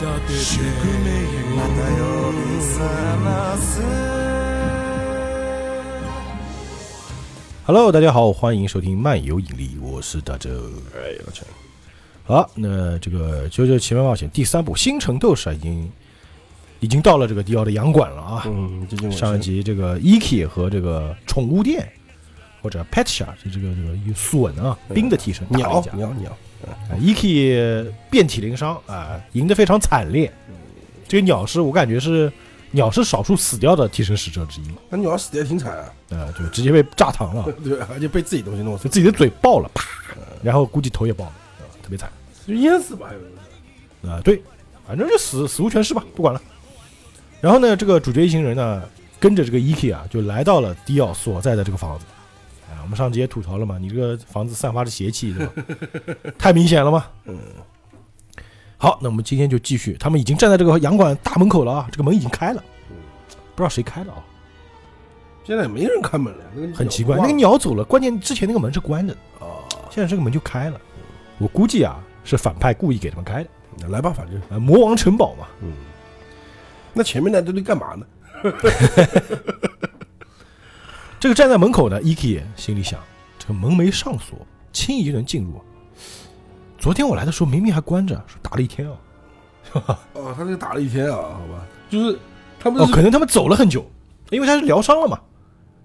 宿命また呼び覚ます Hello，大家好，欢迎收听漫游引力，我是大周。哎，我操！好，那这个《九九奇妙冒险》第三部《星辰斗士》已经已经到了这个迪奥的洋馆了啊。嗯，最近我上一集这个 Eki 和这个宠物店或者 Pet Shop 就这个这个有损啊冰的替身打了鸟一架鸟鸟，啊 Eki 遍体鳞伤啊，赢得非常惨烈。这个鸟是我感觉是鸟是少数死掉的替身使者之一，那鸟死的也挺惨啊，啊，就直接被炸膛了，对，而且被自己东西弄死就，自己的嘴爆了，啪，然后估计头也爆了，啊特别惨。就淹死吧，还有人啊，对，反正就死死无全尸吧，不管了。然后呢，这个主角一行人呢，跟着这个 E.K 啊，就来到了迪奥所在的这个房子。们上集也吐槽了嘛，你这个房子散发着邪气，是吧？太明显了嘛。嗯。好，那我们今天就继续，他们已经站在这个洋馆大门口了啊，这个门已经开了，不知道谁开的啊，现在也没人开门了，那个很奇怪。那个鸟走了，关键之前那个门是关着的，啊，现在这个门就开了。我估计啊，是反派故意给他们开的。来吧，反正啊，魔王城堡嘛，嗯，那前面那都得干嘛呢？这个站在门口的 E.K 心里想：这个门没上锁，轻易就能进入。昨天我来的时候明明还关着，说打了一天啊。哦，他这个打了一天啊，好吧，就是他们哦，是可能他们走了很久，因为他是疗伤了嘛，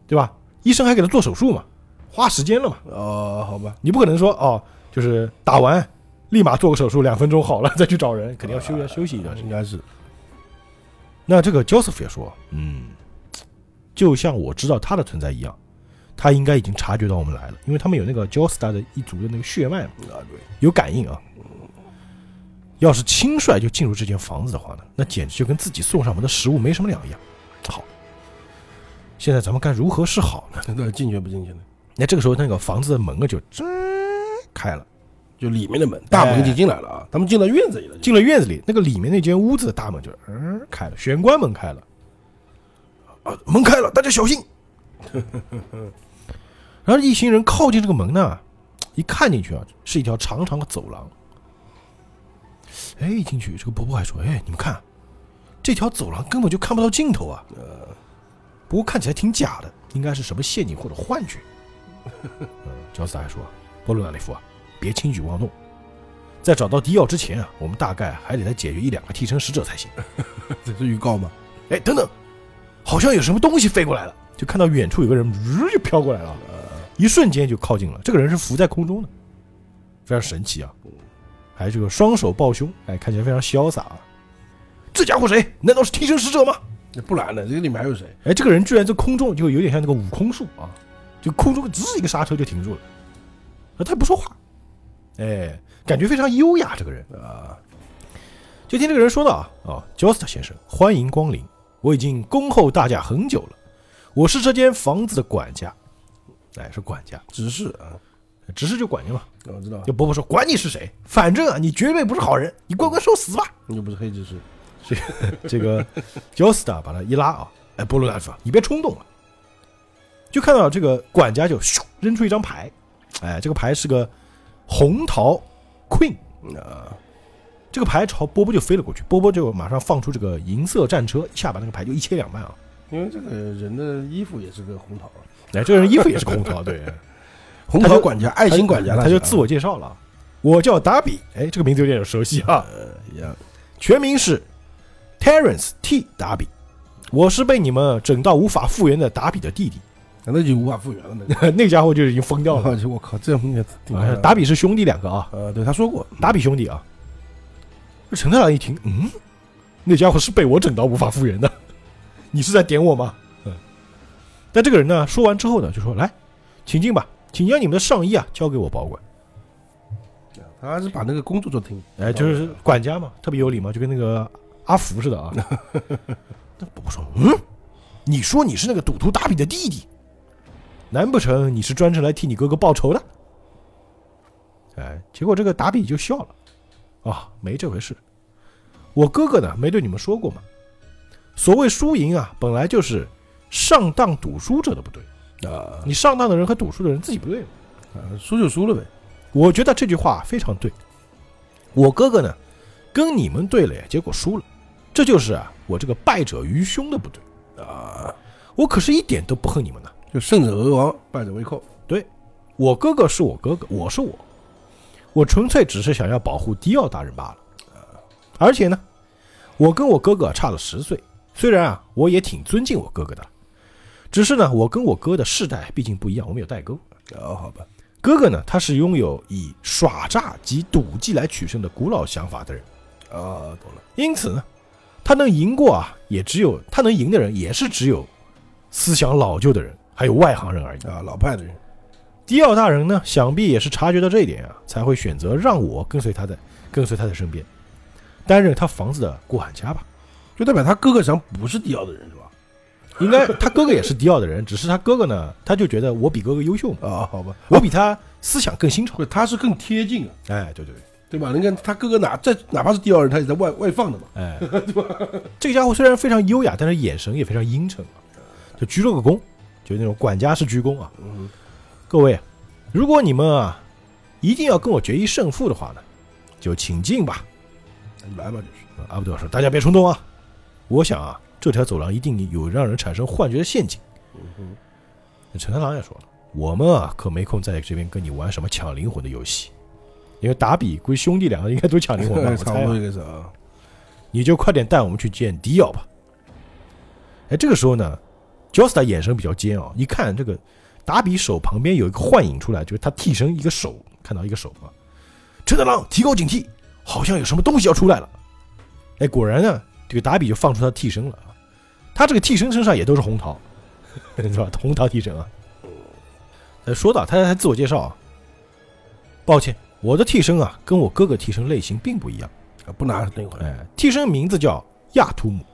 对吧？医生还给他做手术嘛，花时间了嘛。哦，好吧，你不可能说哦，就是打完立马做个手术，两分钟好了再去找人，肯定要休啊休息一段时间。应该是那这个 Joseph 也说，嗯，就像我知道他的存在一样，他应该已经察觉到我们来了，因为他们有那个 Joestar 的一族的那个血脉嘛。啊，对，有感应啊。要是轻率就进入这间房子的话呢，那简直就跟自己送上门的食物没什么两样。好，现在咱们该如何是好呢？那进去不进去呢？那这个时候，那个房子的门啊就吱开了，就里面的门，大门已经进来了啊，他们进到院子里了，进了院子里，那个里面那间屋子的大门就嗯开了，玄关门开了，啊，门开了，大家小心。然后一行人靠近这个门呢，一看进去啊，是一条长长的走廊。哎，一进去，这个伯伯还说：“哎，你们看，这条走廊根本就看不到尽头啊。”呃，不过看起来挺假的，应该是什么陷阱或者幻觉。嗯，乔斯还说：“波罗纳里夫啊，别轻举妄动。在找到迪奥之前啊，我们大概还得再解决一两个替身使者才行。这是预告吗？哎，等等，好像有什么东西飞过来了，就看到远处有个人，呜就飘过来了，一瞬间就靠近了。这个人是浮在空中的，非常神奇啊！还这个双手抱胸，哎，看起来非常潇洒啊。这家伙谁？难道是替身使者吗？不然呢？这个里面还有谁？哎，这个人居然在空中，就有点像那个悟空术啊，就空中吱一个刹车就停住了，啊，他也不说话，哎，感觉非常优雅。这个人啊，就听这个人说道啊，哦 j o s t 先生，欢迎光临，我已经恭候大驾很久了，我是这间房子的管家，哎，是管家，执事啊，执事就管家嘛。我知道，就伯伯说，管你是谁，反正啊，你绝对不是好人，你乖乖受死吧。你又不是黑执事，这个 Josta 把他一拉啊，哎，波罗大夫，你别冲动了。就看到这个管家就咻扔出一张牌，哎，这个牌是个红桃 Queen 啊，这个牌朝波波就飞了过去，波波就马上放出这个银色战车，一下把那个牌就一切两半啊。因为这个人的衣服也是个红桃啊，哎，这个人衣服也是个红桃，对，红桃管家，爱心管家，他就自我介绍了，我叫达比，哎，这个名字有点熟悉啊。一样，全名是 Terence T. 达比，我是被你们整到无法复原的达比的弟弟。那就无法复原了。那个，那家伙就已经疯掉了。我靠，这样啊达比是兄弟两个啊，呃，对他说过，达比兄弟啊。陈太郎一听，嗯，那家伙是被我整到无法复原的，你是在点我吗？嗯。但这个人呢，说完之后呢，就说：“来，请进吧，请将你们的上衣啊交给我保管。他还是把那个工作做挺，”哎，就是管家嘛，特别有礼貌，就跟那个阿福似的啊。那伯伯说：“嗯，你说你是那个赌徒达比的弟弟，难不成你是专程来替你哥哥报仇的？”哎，结果这个达比就笑了，啊，没这回事。我哥哥呢，没对你们说过吗？所谓输赢啊，本来就是上当赌输者的不对，啊，你上当的人和赌输的人自己不对嘛。啊输就输了呗。我觉得这句话非常对。我哥哥呢，跟你们对了，结果输了，这就是啊我这个败者于兄的不对。啊，我可是一点都不恨你们呢。就胜者为王，败者为寇。对我哥哥是我哥哥，我是我，我纯粹只是想要保护迪奥大人罢了。而且呢，我跟我哥哥差了十岁，虽然啊，我也挺尊敬我哥哥的，只是呢，我跟我哥的世代毕竟不一样，我们有代沟。哦，好吧，哥哥呢，他是拥有以耍诈及赌技来取胜的古老想法的人，啊，懂了。因此呢，他能赢过啊，也只有他能赢的人，也是只有思想老旧的人，还有外行人而已。啊，老派的人，迪奥大人呢，想必也是察觉到这一点啊，才会选择让我跟随他的，跟随他的身边，担任他房子的过海家吧。就代表他哥哥实际上不是迪奥的人是吧？应该他哥哥也是迪奥的人，只是他哥哥呢，他就觉得我比哥哥优秀嘛，啊，好吧，我比他思想更新潮。不，他是更贴近啊，哎，对对对，对吧？你看他哥哥哪在哪怕是迪奥人，他也在外外放的嘛。哎，对吧这个家伙虽然非常优雅，但是眼神也非常阴沉啊，就鞠了个躬，就那种管家式鞠躬啊。嗯，各位，如果你们啊一定要跟我决一胜负的话呢，就请进吧。你来吧，就是。阿布德尔说：“大家别冲动啊，我想啊，这条走廊一定有让人产生幻觉的陷阱。嗯哼，”那陈太郎也说了：“我们啊可没空在这边跟你玩什么抢灵魂的游戏，因为打比归兄弟两个应该都抢灵魂吧？我差猜啊、不多是啊。你就快点带我们去见迪奥吧。”哎，这个时候呢，乔斯塔眼神比较尖啊，一看这个达比手旁边有一个幻影出来，就是他替身一个手，看到一个手啊。陈太郎提高警惕，好像有什么东西要出来了。哎，果然呢，这个达比就放出他替身了啊。他这个替身身上也都是红桃，是吧？红桃替身啊。呃，说到他他自我介绍啊，抱歉，我的替身啊跟我哥哥替身类型并不一样。啊不拿灵魂，哎，替身名字叫亚图姆。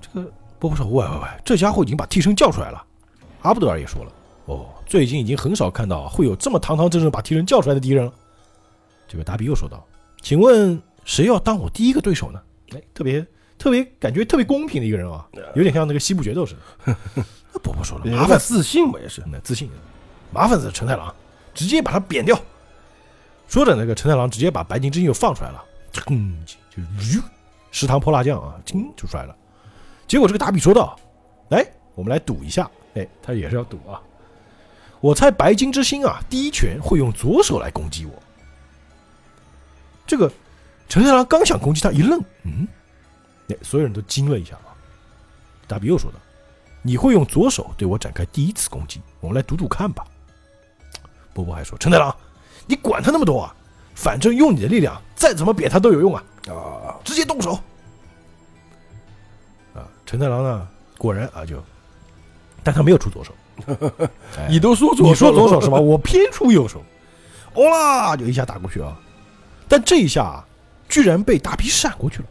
这个波波说：“喂喂喂，这家伙已经把替身叫出来了。”阿布德尔也说了：“哦，最近已经很少看到会有这么堂堂正正把敌人叫出来的敌人了。”这个达比又说道：“请问谁要当我第一个对手呢？”哎，特别特别感觉特别公平的一个人啊，有点像那个西部决斗似的。那波波说了：“麻烦自信嘛也是。那，自信，麻烦死陈太郎，直接把他扁掉。说着，那个陈太郎直接把白金之心又放出来了，嗯，就吁，食堂泼辣酱啊，叮就出来了。结果这个达比说道：“来，我们来赌一下。”哎，他也是要赌啊。我猜白金之星啊，第一拳会用左手来攻击我。这个陈太郎刚想攻击他，一愣，嗯，哎，所有人都惊了一下啊。大比又说道：“你会用左手对我展开第一次攻击，我们来赌赌看吧。”波波还说：“陈太郎，你管他那么多啊，反正用你的力量，再怎么扁他都有用啊，啊，直接动手。”啊，陈太郎呢，果然啊就，但他没有出左手，哎 你都说左你说左手是吧？我偏出右手，哦啦，就一下打过去啊！但这一下啊，居然被达比闪过去了。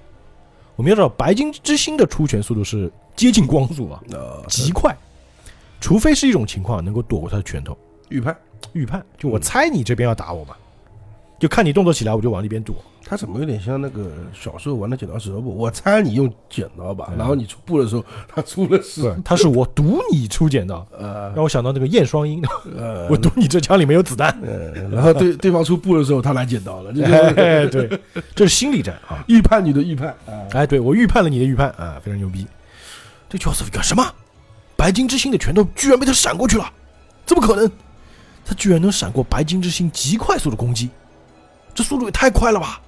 我们要知道，白金之星的出拳速度是接近光速啊，啊，极快，除非是一种情况能够躲过他的拳头。预判预判，就我猜你这边要打我嘛，就看你动作起来，我就往那边躲。他怎么有点像那个小时候玩的剪刀石头布？我猜你用剪刀吧，嗯然后你出布的时候，他出了石是，他是我赌你出剪刀，呃让我想到那个燕双鹰，呃 我赌你这枪里没有子弹。呃，然后对 对方出布的时候，他来剪刀了，这就是哎，对，这是心理战啊！预判你的预判啊，哎，对我预判了你的预判啊，非常牛逼。这乔斯夫干什么？白金之星的拳头居然被他闪过去了，怎么可能？他居然能闪过白金之星极快速的攻击，这速度也太快了吧！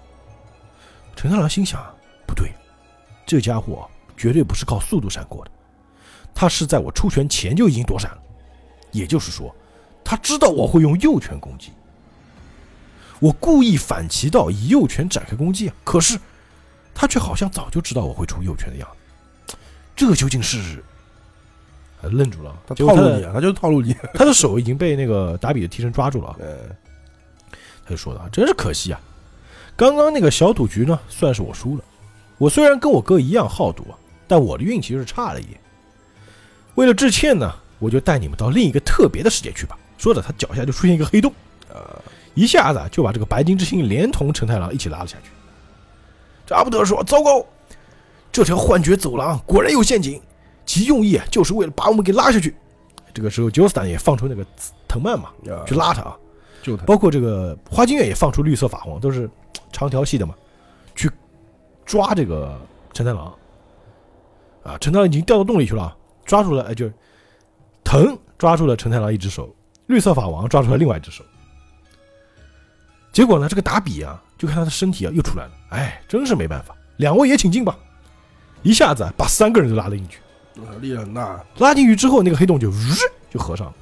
陈太郎心想，不对，这家伙绝对不是靠速度闪过的，他是在我出拳前就已经躲闪了，也就是说，他知道我会用右拳攻击。我故意反其道，以右拳展开攻击。啊，可是他却好像早就知道我会出右拳的样子，这究竟是？呃愣住了，他套路你啊，他就是套路你，他的手已经被那个达比的替身抓住了他就说道：“真是可惜啊，刚刚那个小赌局呢，算是我输了。我虽然跟我哥一样好赌啊，但我的运气是差了一点。为了致歉呢，我就带你们到另一个特别的世界去吧。”说着，他脚下就出现一个黑洞，呃，一下子就把这个白金之星连同陈太郎一起拉了下去。这阿布德说：“糟糕，这条幻觉走廊果然有陷阱，其用意啊就是为了把我们给拉下去。”这个时候，九斯坦也放出那个藤蔓嘛，啊去拉他啊。救他，包括这个花京月也放出绿色法皇，都是 长条系的嘛。去抓这个陈太郎，啊，陈太郎已经掉到洞里去了，抓住了，哎，就是藤抓住了陈太郎一只手，绿色法王抓住了另外一只手。结果呢，这个打比啊，就看他的身体啊又出来了，哎，真是没办法，两位也请进吧，一下子啊把三个人都拉了进去。啊力量很大。拉进去之后，那个黑洞就 就合上了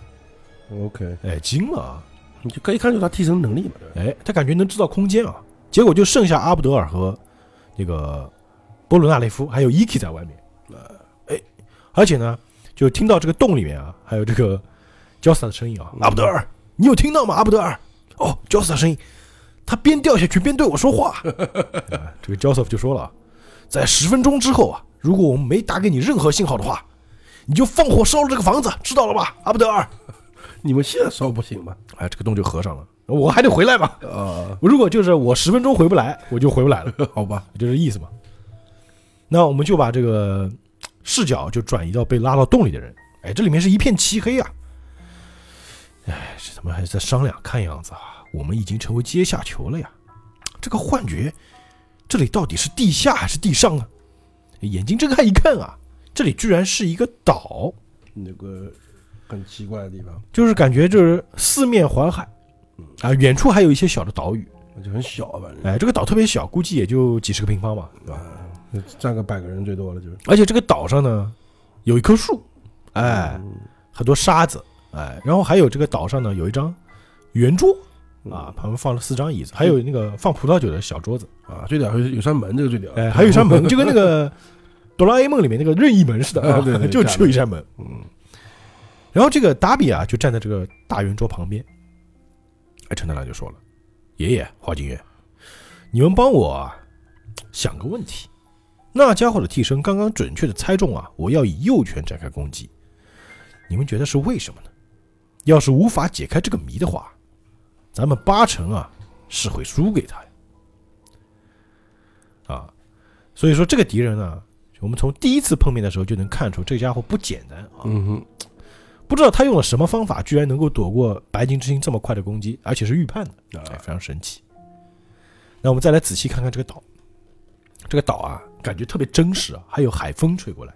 ，OK，哎，惊了啊！你就可以看出他替身能力嘛，对吧？哎，他感觉能制造空间啊，结果就剩下阿布德尔和那个波鲁纳雷夫还有伊基在外面，呃哎，而且呢，就听到这个洞里面啊，还有这个焦斯塔的声音啊，阿布德尔，你有听到吗？阿布德尔，哦，焦斯塔声音，他边掉下去边对我说话。啊这个焦斯塔就说了，在十分钟之后啊，如果我们没打给你任何信号的话，你就放火烧了这个房子，知道了吧，阿布德尔？你们现在烧不行吗？哎，这个洞就合上了，我还得回来嘛。啊，如果就是我十分钟回不来，我就回不来了，好吧，就这意思嘛。那我们就把这个视角就转移到被拉到洞里的人。哎，这里面是一片漆黑啊。哎，这他们还在商量，看样子啊，我们已经成为阶下囚了呀。这个幻觉，这里到底是地下还是地上啊？眼睛睁开一看啊，这里居然是一个岛，那个很奇怪的地方，就是感觉就是四面环海，啊，远处还有一些小的岛屿。就很小，反正哎，这个岛特别小，估计也就几十个平方吧，对吧？站个百个人最多了，就是。而且这个岛上呢，有一棵树，哎，很多沙子，哎，然后还有这个岛上呢有一张圆桌啊，旁边放了四张椅子，还有那个放葡萄酒的小桌子，啊，最屌有有扇门，这个最屌。哎，还有一扇门，就跟那个哆啦 A 梦里面那个任意门似的，啊对对对就只有一扇门。嗯，然后这个达比啊，就站在这个大圆桌旁边，哎，陈太郎就说了：“爷爷，花金月，你们帮我想个问题。那家伙的替身刚刚准确的猜中啊，我要以右拳展开攻击。你们觉得是为什么呢？要是无法解开这个谜的话，咱们八成啊是会输给他呀。啊，所以说这个敌人呢，我们从第一次碰面的时候就能看出这家伙不简单啊。嗯哼，不知道他用了什么方法，居然能够躲过白金之星这么快的攻击，而且是预判的，哎，非常神奇。那我们再来仔细看看这个岛，这个岛啊，感觉特别真实啊，还有海风吹过来，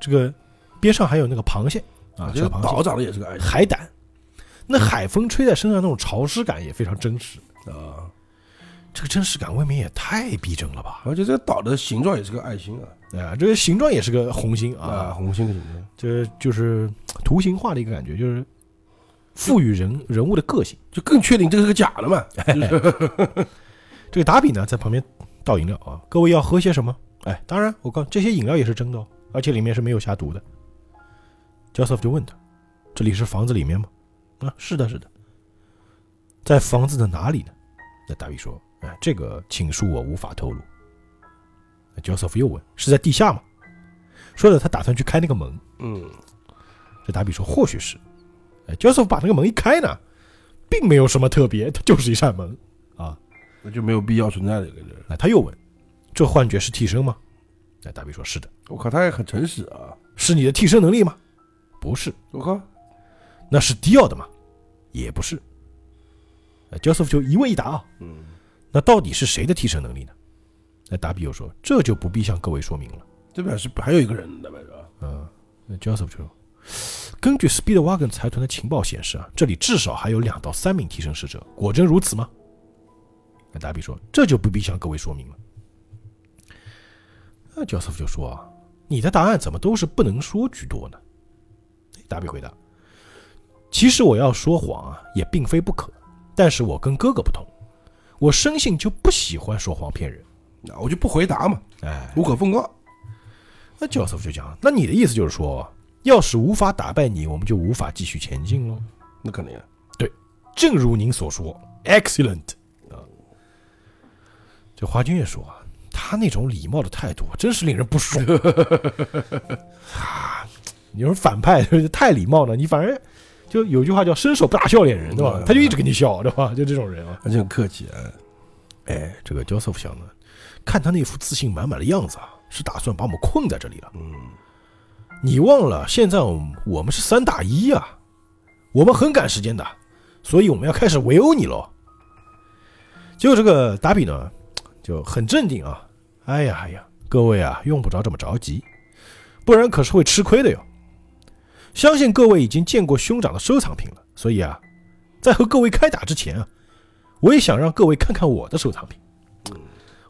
这个边上还有那个螃蟹啊，这个小螃蟹、岛长得也是个海胆，那海风吹在身上那种潮湿感也非常真实，啊，这个真实感未免也太逼真了吧？而且这个岛的形状也是个爱心啊，啊，这个形状也是个红心啊，啊，红心的形状，这就是图形化的一个感觉，就是赋予人人物的个性。就更确定这个是个假的嘛。这个达比呢，在旁边倒饮料啊，各位要喝些什么？哎，当然，我告这些饮料也是真的哦，而且里面是没有下毒的。Joseph 就问他：“这里是房子里面吗？”啊，是的，是的。在房子的哪里呢？那达比说：“哎，这个请恕我无法透露。” Joseph 又问：“是在地下吗？”说着，他打算去开那个门。嗯，这达比说：“或许是。”哎，焦瑟夫把那个门一开呢，并没有什么特别，它就是一扇门啊。那就没有必要存在的一个人。那他又问：“这幻觉是替身吗？”那达比说：“是的。我靠，他也很诚实啊。”是你的替身能力吗？不是。我靠，那是迪奥的吗？也不是。Joseph 就一问一答啊。嗯，那到底是谁的替身能力呢？那达比又说：“这就不必向各位说明了。这边是还有一个人的呗，是吧？”嗯，那焦瑟夫就说：“根据 Speedwagon 财团的情报显示啊，这里至少还有两到三名替身使者。果真如此吗？”那达比说：“这就不必向各位说明了。”那 Joseph 就说：“啊，你的答案怎么都是不能说居多呢？”达比回答：“其实我要说谎啊，也并非不可，但是我跟哥哥不同，我生性就不喜欢说谎骗人。那我就不回答嘛，哎，无可奉告。那教授就讲：“那你的意思就是说，要是无法打败你，我们就无法继续前进喽？那肯定对。正如您所说，excellent 啊。”这华君也说啊，他那种礼貌的态度真是令人不爽 啊！你说反派太礼貌了，你反而就有句话叫“伸手不打笑脸人”，对吧？嗯他就一直跟你笑，对吧？就这种人啊。而且很客气啊。哎，这个焦瑟夫想呢，看他那副自信满满的样子啊，是打算把我们困在这里了。嗯，你忘了，现在我们我们是三打一啊，我们很赶时间的，所以我们要开始围殴你喽。结果这个达比呢就很镇定啊，哎呀哎呀，各位啊，用不着这么着急，不然可是会吃亏的哟。相信各位已经见过兄长的收藏品了，所以啊，在和各位开打之前啊，我也想让各位看看我的收藏品。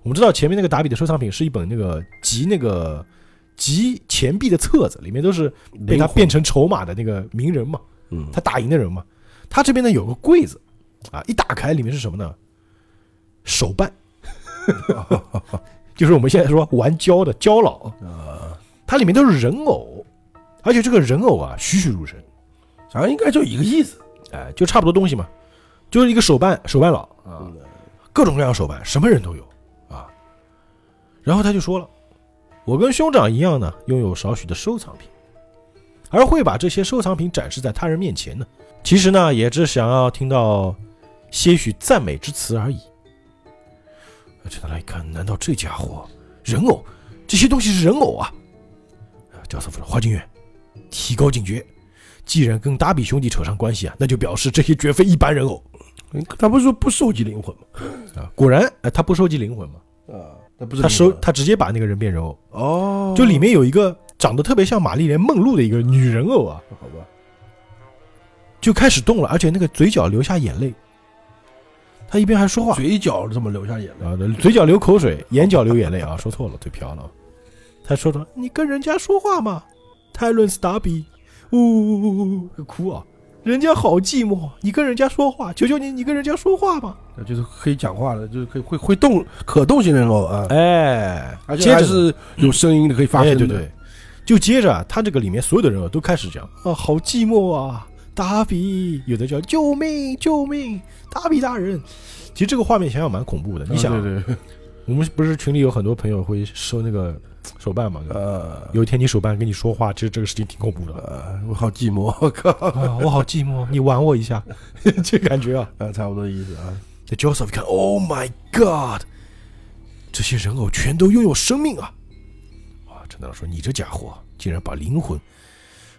我们知道前面那个达比的收藏品是一本那个集那个集钱币的册子，里面都是被他变成筹码的那个名人嘛，嗯，他打赢的人嘛。他这边呢有个柜子啊，一打开里面是什么呢？手办，就是我们现在说玩胶的胶佬，啊，它里面都是人偶，而且这个人偶啊栩栩如生，咱应该就一个意思，哎，就差不多东西嘛，就是一个手办手办佬啊，嗯各种各样的手办，什么人都有啊。然后他就说了，我跟兄长一样呢，拥有少许的收藏品，而会把这些收藏品展示在他人面前呢，其实呢，也只想要听到些许赞美之词而已。陈大来一看，难道这家伙人偶这些东西是人偶啊？教授说：“花金月，提高警觉，既然跟达比兄弟扯上关系啊，那就表示这些绝非一般人偶。嗯他不是说不收集灵魂吗？啊！果然，哎，他不收集灵魂吗，啊，他不是他收他直接把那个人变人偶，哦，就里面有一个长得特别像玛丽莲梦露的一个女人偶啊，好吧，就开始动了，而且那个嘴角流下眼泪，他一边还说话，嘴角这么流下眼泪，啊，嘴角流口水，眼角流眼泪啊，说错了，嘴瓢了。他说着：“你跟人家说话嘛，泰伦斯达比，呜呜呜呜呜，哭啊！人家好寂寞，你跟人家说话，求求你，你跟人家说话吧。那就是可以讲话的，就是可以会会动可动型人偶啊，哎，而且还是有声音的，可以发，声的，对对，就接着，他这个里面所有的人偶都开始讲啊，好寂寞啊，达比，有的叫救命救命，达比大人。其实这个画面想想蛮恐怖的，你想，我们不是群里有很多朋友会收那个手办嘛？呃有一天你手办跟你说话，其实这个事情挺恐怖的呃，我好寂寞，我靠，啊！我好寂寞，你玩我一下，这感觉啊！啊，差不多意思啊，这 Joseph 一看，Oh my God，这些人偶全都拥有生命啊！啊，陈大佬说：“你这家伙竟然把灵魂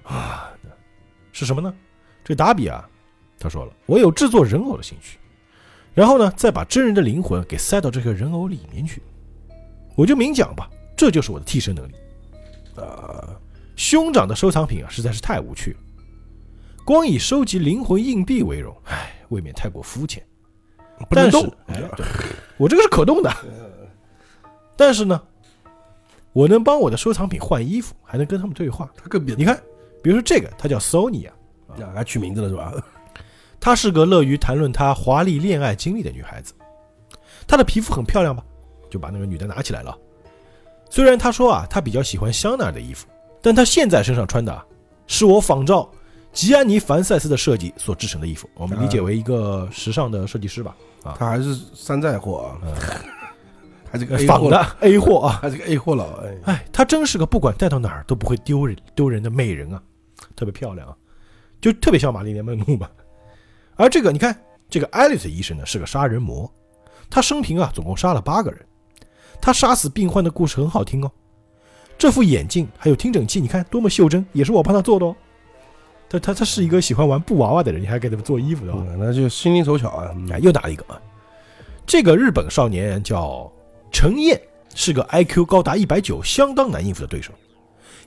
啊，是什么呢？这达比啊，他说了，我有制作人偶的兴趣，然后呢，再把真人的灵魂给塞到这个人偶里面去。我就明讲吧，这就是我的替身能力。呃，兄长的收藏品啊，实在是太无趣了。光以收集灵魂硬币为荣，唉，未免太过肤浅。但是不能动，哎对我这个是可动的，但是呢，我能帮我的收藏品换衣服，还能跟他们对话。他更别你看，比如说这个，她叫 Sony 啊，啊，还取名字了是吧？她是个乐于谈论她华丽恋爱经历的女孩子。她的皮肤很漂亮吧？就把那个女的拿起来了。虽然他说啊，他比较喜欢香奈儿的衣服，但他现在身上穿的啊，是我仿照吉安尼·凡塞斯的设计所制成的衣服。我们理解为一个时尚的设计师吧，啊，他还是山寨货啊，还是个仿的 A 货啊。还是个 A 货佬，哎，哎，她真是个不管带到哪儿都不会丢人丢人的美人啊，特别漂亮啊，就特别像玛丽莲梦露嘛。而这个你看，这个艾丽丝医生呢是个杀人魔，他生平啊总共杀了八个人，他杀死病患的故事很好听哦。这副眼镜还有听诊器，你看多么袖珍，也是我帮他做的哦。他他他是一个喜欢玩布娃娃的人，你还给他们做衣服的、哦。嗯那就心灵手巧啊，又打了一个啊！这个日本少年叫陈燕，是个 IQ 高达一百九，相当难应付的对手。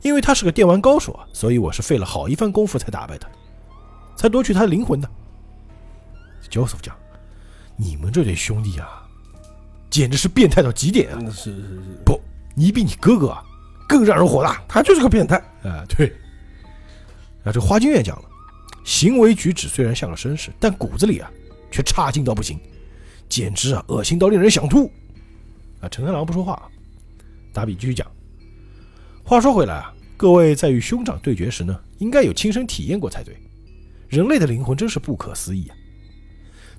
因为他是个电玩高手啊，所以我是费了好一番功夫才打败他，才夺取他的灵魂的。Joseph 讲：“你们这对兄弟啊，简直是变态到极点啊！嗯是是是，不，你比你哥哥啊更让人火大。”他就是个变态，啊，对。啊，这花金月讲了，行为举止虽然像个绅士，但骨子里啊却差劲到不行，简直啊恶心到令人想吐。啊，陈三郎不说话，达比继续讲。话说回来啊，各位在与兄长对决时呢，应该有亲身体验过才对。人类的灵魂真是不可思议啊！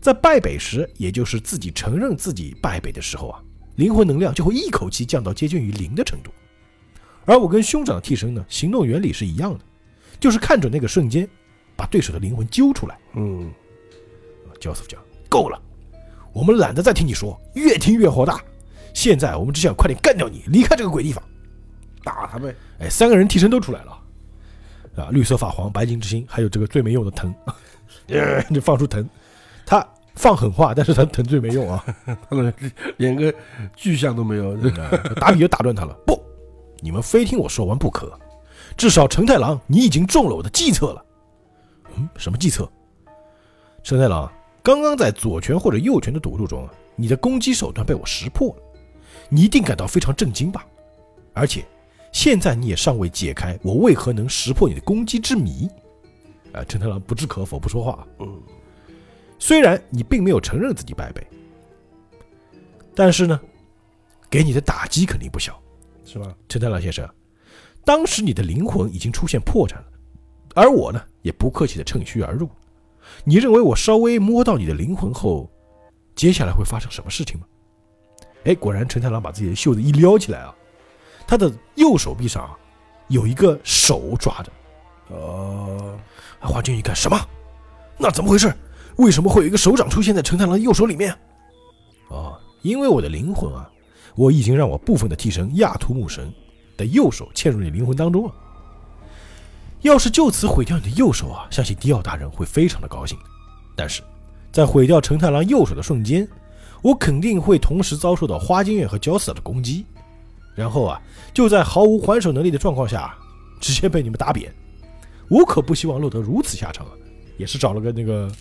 在败北时，也就是自己承认自己败北的时候啊，灵魂能量就会一口气降到接近于零的程度。而我跟兄长的替身呢，行动原理是一样的，就是看准那个瞬间，把对手的灵魂揪出来。嗯，Joseph 讲够了，我们懒得再听你说，越听越火大。现在我们只想快点干掉你，离开这个鬼地方。打他呗，哎，三个人替身都出来了，啊，绿色法皇、白金之星，还有这个最没用的藤，呃 就放出藤。他放狠话，但是他疼罪没用啊。他们连个具象都没有。打比就打断他了，不，你们非听我说完不可。至少承太郎，你已经中了我的计策了。嗯，什么计策？承太郎，刚刚在左拳或者右拳的赌注中啊，你的攻击手段被我识破了，你一定感到非常震惊吧？而且，现在你也尚未解开我为何能识破你的攻击之谜。啊，承太郎不置可否，不说话。嗯，虽然你并没有承认自己败北，但是呢，给你的打击肯定不小，是吧？陈太郎先生，当时你的灵魂已经出现破绽了，而我呢，也不客气的趁虚而入。你认为我稍微摸到你的灵魂后，接下来会发生什么事情吗？哎，果然，陈太郎把自己的袖子一撩起来啊，他的右手臂上啊，有一个手抓着。哦，花君一看，什么？那怎么回事？为什么会有一个手掌出现在陈太郎的右手里面？哦，因为我的灵魂啊，我已经让我部分的替身亚图姆神的右手嵌入你灵魂当中了。要是就此毁掉你的右手啊，相信迪奥大人会非常的高兴。但是，在毁掉陈太郎右手的瞬间，我肯定会同时遭受到花京院和焦斯的攻击，然后啊，就在毫无还手能力的状况下，直接被你们打扁。我可不希望落得如此下场啊！也是找了个那个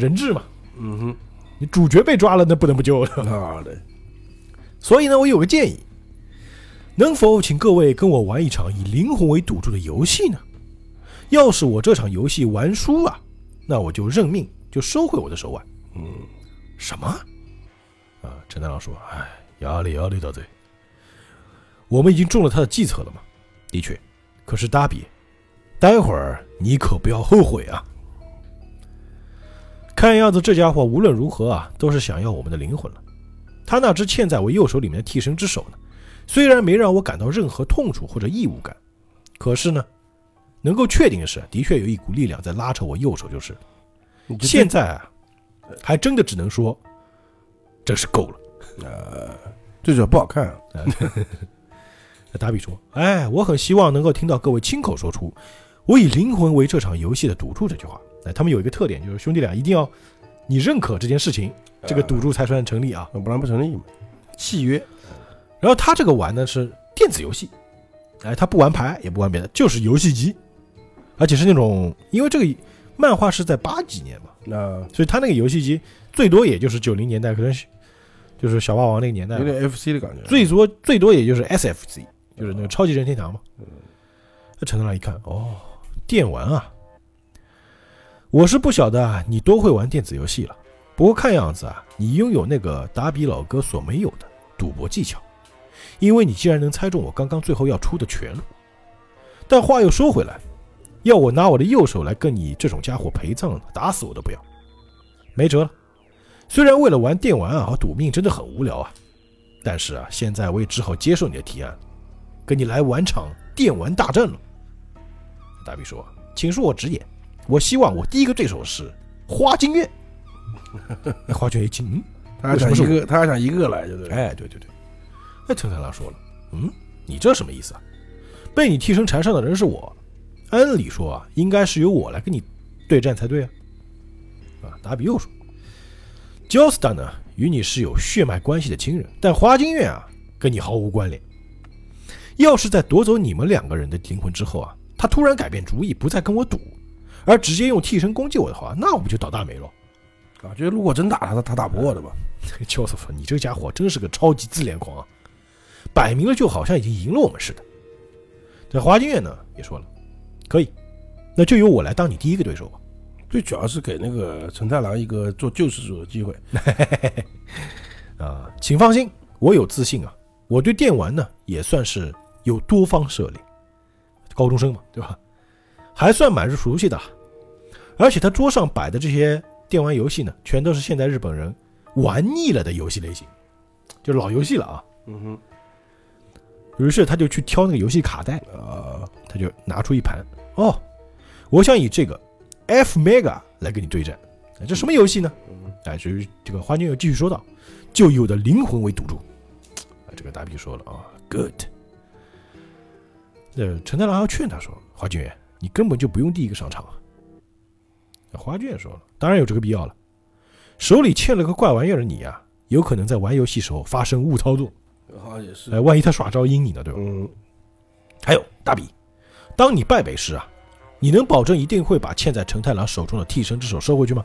人质嘛。嗯哼，你主角被抓了，那不能不救了。啊对，所以呢，我有个建议，能否请各位跟我玩一场以灵魂为赌注的游戏呢？要是我这场游戏玩输啊，那我就认命，就收回我的手腕。嗯，什么？啊，陈大郎说：“哎，压力压力大嘴。我们已经中了他的计策了嘛？的确，可是达比，待会儿你可不要后悔啊！看样子这家伙无论如何啊，都是想要我们的灵魂了。他那只嵌在我右手里面的替身之手呢，虽然没让我感到任何痛楚或者异物感，可是呢，能够确定的是，的确有一股力量在拉扯我右手，就是现在啊，还真的只能说，真是够了。呃，最主要不好看啊。打比说：“哎，我很希望能够听到各位亲口说出‘我以灵魂为这场游戏的赌注’这句话。哎，他们有一个特点，就是兄弟俩一定要你认可这件事情，这个赌注才算成立啊。不然不成立嘛。契约，然后他这个玩的是电子游戏，哎，他不玩牌也不玩别的，就是游戏机，而且是那种，因为这个漫画是在八几年嘛，那所以他那个游戏机最多也就是九零年代，可能是就是小霸王那个年代有，点 FC 的感觉。最多最多也就是 SFC，就是那个超级任天堂嘛。那陈德亮一看，哦，电玩啊，我是不晓得，你多会玩电子游戏了。不过看样子啊，你拥有那个达比老哥所没有的赌博技巧，因为你竟然能猜中我刚刚最后要出的拳路。但话又说回来，要我拿我的右手来跟你这种家伙陪葬，打死我都不要。没辙了，虽然为了玩电玩啊和赌命真的很无聊啊，但是啊，现在我也只好接受你的提案，跟你来玩场电玩大战了。大比说：“请恕我直言，我希望我第一个对手是花京院。”花卷一听，嗯，他还想一个，他还想一个来，对不对？哎，对对对。那藤太郎说了，嗯，你这什么意思啊？被你替身缠上的人是我，按理说啊，应该是由我来跟你对战才对啊。啊，达比又说，焦斯达呢，与你是有血脉关系的亲人，但花京院啊，跟你毫无关联。要是在夺走你们两个人的灵魂之后啊，他突然改变主意，不再跟我赌，而直接用替身攻击我的话，那我不就倒大霉了？啊，觉得如果真打他，他他打不过的嘛。焦斯说：“你这个家伙真是个超级自恋狂啊，摆明了就好像已经赢了我们似的。”这花京院呢也说了，可以，那就由我来当你第一个对手吧。最主要是给那个陈太郎一个做救世主的机会。啊，请放心，我有自信啊，我对电玩呢也算是有多方涉猎，高中生嘛，对吧？还算蛮熟悉的，而且他桌上摆的这些电玩游戏呢，全都是现在日本人玩腻了的游戏类型，就老游戏了啊。嗯哼，于是他就去挑那个游戏卡带，呃，他就拿出一盘，哦，我想以这个 F Mega 来跟你对战。哎这什么游戏呢？哎，至于这个花君又继续说道，就以我的灵魂为赌注。啊，这个大比说了啊，Good。那陈太郎要劝他说，花君，你根本就不用第一个上场啊。那花君也说了，当然有这个必要了。手里欠了个怪玩意儿的你啊，有可能在玩游戏时候发生误操作，啊也是哎，，万一他耍招阴你呢，对吧？嗯，还有大比，当你败北时啊，你能保证一定会把欠在陈太郎手中的替身之手收回去吗？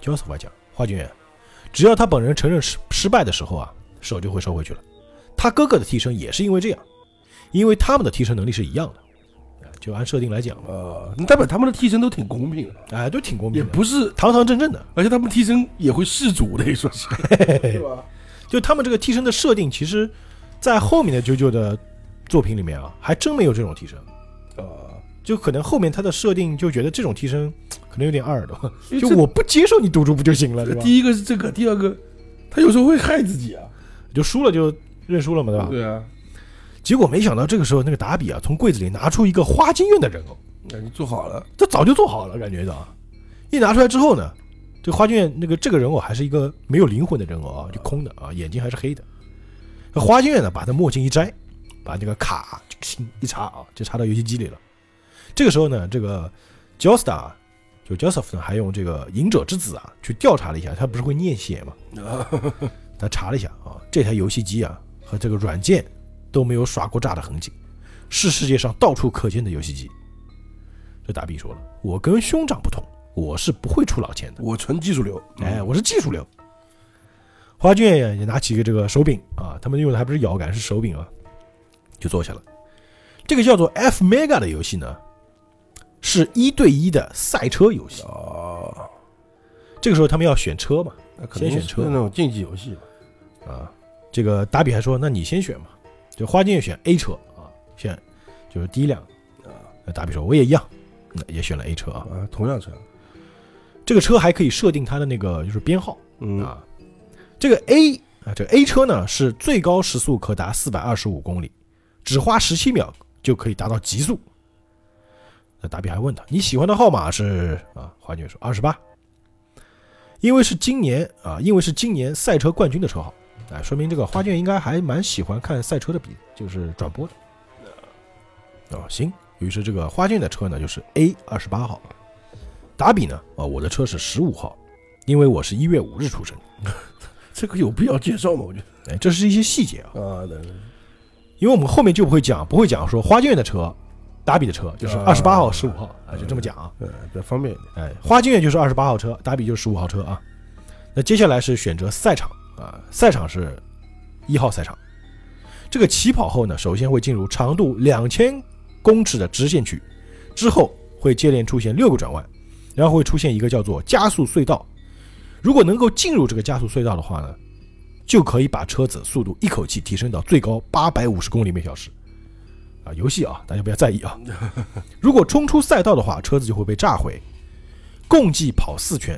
焦斯外讲，花君远，只要他本人承认失失败的时候啊，手就会收回去了。他哥哥的替身也是因为这样，因为他们的替身能力是一样的，啊就按设定来讲嘛，呃，那代表他们的替身都挺公平的，哎，都挺公平的，不是，堂堂正正的。而且他们替身也会弑主的，说是，对吧？就他们这个替身的设定，其实，在后面的九九的作品里面啊，还真没有这种替身。呃，就可能后面他的设定就觉得这种替身可能有点二的，就我不接受你赌注不就行了，对吧？第一个是这个，第二个，他有时候会害自己啊，就输了就认输了嘛，对吧？对啊，结果没想到这个时候那个达比啊，从柜子里拿出一个花京院的人偶，那你做好了，这早就做好了，感觉到。一拿出来之后呢，这个花京院那个这个人偶还是一个没有灵魂的人偶啊，就空的啊，眼睛还是黑的。那花京院呢，把他墨镜一摘，把那个卡就一插啊，就插到游戏机里了。这个时候呢，这个 Joestar 就 Joseph 呢，还用这个隐者之子啊去调查了一下，他不是会念写吗？他查了一下啊，这台游戏机啊和这个软件都没有耍过诈的痕迹，是世界上到处可见的游戏机。这大 B 说了，我跟兄长不同，我是不会出老千的，我纯技术流，哎，我是技术流。花卷也也拿起一个这个手柄啊，他们用的还不是摇杆，是手柄啊，就坐下了。这个叫做 F Mega 的游戏呢，是一对一的赛车游戏。哦，这个时候他们要选车嘛，那肯定先选车是那种竞技游戏嘛，啊，这个达比还说，那你先选嘛，就花卷选 A 车啊，选就是第一辆啊那达比说我也一样，那也选了 A 车啊。啊，同样车，这个车还可以设定它的那个就是编号嗯啊。这个 A 啊，这个 A 车呢是最高时速可达四百二十五公里，只花十七秒就可以达到极速。那达比还问他你喜欢的号码是啊？花卷说二十八，因为是今年啊，因为是今年赛车冠军的车号，哎，说明这个花卷应该还蛮喜欢看赛车的比，就是转播的。啊，行，于是这个花卷的车呢就是 A 二十八号，达比呢啊，我的车是十五号，因为我是一月五日出生。这个有必要介绍吗？我觉得哎，这是一些细节啊，啊，对对因为我们后面就不会讲，不会讲说花卷的车，达比的车就是啊二十八号、十五号啊，就这么讲啊。对，比较方便一点。哎，花卷就是二十八号车，达比就是十五号车啊。那接下来是选择赛场啊，赛场是一号赛场。这个起跑后呢，首先会进入长度两千公尺的直线区，之后会接连出现六个转弯，然后会出现一个叫做加速隧道。如果能够进入这个加速隧道的话呢，就可以把车子速度一口气提升到最高八百五十公里每小时。啊，游戏啊，大家不要在意啊。如果冲出赛道的话，车子就会被炸毁。共计跑四圈，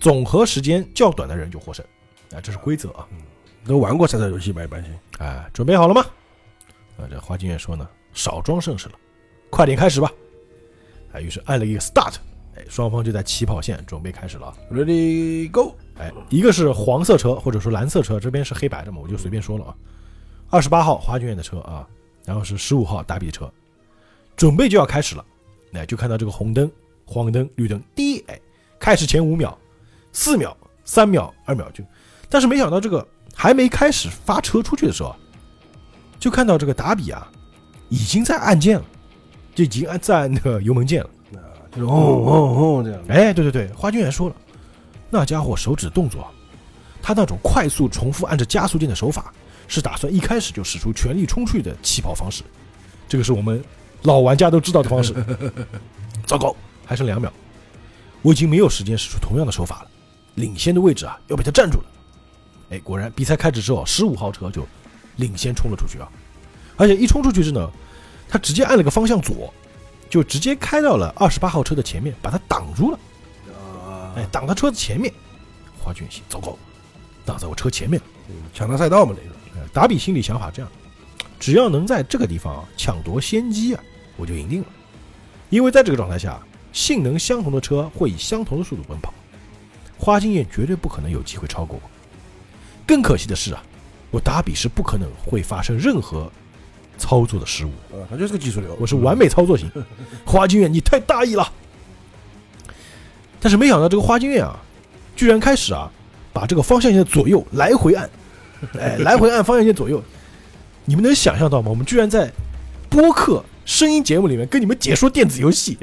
总和时间较短的人就获胜。啊，这是规则啊。都玩过赛车游戏吧？一般性。哎，准备好了吗？啊，这花金月说呢，少装盛世了，快点开始吧。哎，于是按了一个 start，哎，双方就在起跑线准备开始了啊。Ready go！哎，一个是黄色车或者说蓝色车，这边是黑白的嘛，我就随便说了啊。二十八号花君院的车啊，然后是十五号达比车，准备就要开始了。哎，就看到这个红灯、黄灯、绿灯，滴，哎，开始前五秒、四秒、三秒、二秒就，但是没想到这个还没开始发车出去的时候啊，就看到这个达比啊，已经在按键了，就已经按在按那个油门键了。就是轰轰轰这样。哎，对对对，花君也说了，那家伙手指动作，他那种快速重复按着加速键的手法，是打算一开始就使出全力冲出去的起跑方式。这个是我们老玩家都知道的方式。糟糕，还剩两秒，我已经没有时间使出同样的手法了，领先的位置啊要被他占住了。哎，果然比赛开始之后，十五号车就领先冲了出去啊，而且一冲出去之后呢，他直接按了个方向左，就直接开到了二十八号车的前面，把他挡住了。啊，哎，挡他车子前面。花俊熙，糟糕，挡在我车前面抢他赛道嘛，这个。呃达比心里想法这样：只要能在这个地方啊抢夺先机啊，我就赢定了。因为在这个状态下，性能相同的车会以相同的速度奔跑，花经验绝对不可能有机会超过我。更可惜的是啊，我打比是不可能会发生任何操作的失误。啊，他就是个技术流。我是完美操作型。花京院，你太大意了。但是没想到这个花京院啊，居然开始啊，把这个方向键左右来回按，哎，来回按方向键左右。你们能想象到吗？我们居然在播客声音节目里面跟你们解说电子游戏。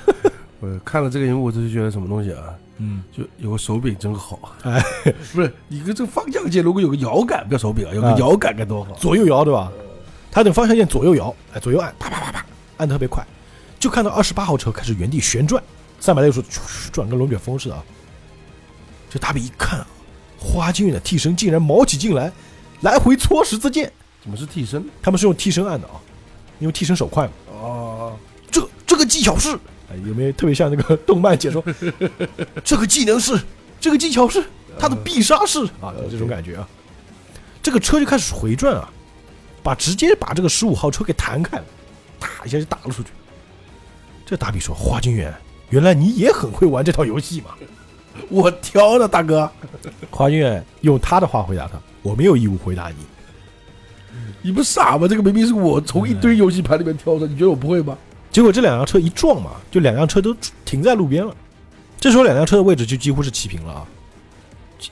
我看了这个荧幕，我就觉得什么东西啊？嗯，就有个手柄真好。哎，不是你跟这个方向键，如果有个摇杆，不要手柄啊，有个啊摇杆该多好。左右摇对吧？它等方向键左右摇，哎，左右按，啪啪啪啪，按得特别快，就看到二十八号车开始原地旋转，三百六十度转，跟龙卷风似的啊。这大比一看啊，花京院的替身竟然毛起劲来，来回搓十字键，怎么是替身？他们是用替身按的啊，因为替身手快嘛。哦，这这个技巧是，哎，有没有特别像那个 动漫解说？这个技能是，这个技巧是，他的必杀是啊，就这种感觉啊。这个车就开始回转啊，把直接把这个十五号车给弹开了，啪一下就打了出去。这大比说：“花金元，原来你也很会玩这套游戏嘛。我挑的大哥，”花金元用他的话回答他：“我没有义务回答你。你不傻吗？这个明明是我从一堆游戏盘里面挑的，你觉得我不会吗？”结果这两辆车一撞嘛，就两辆车都停在路边了。这时候两辆车的位置就几乎是齐平了啊，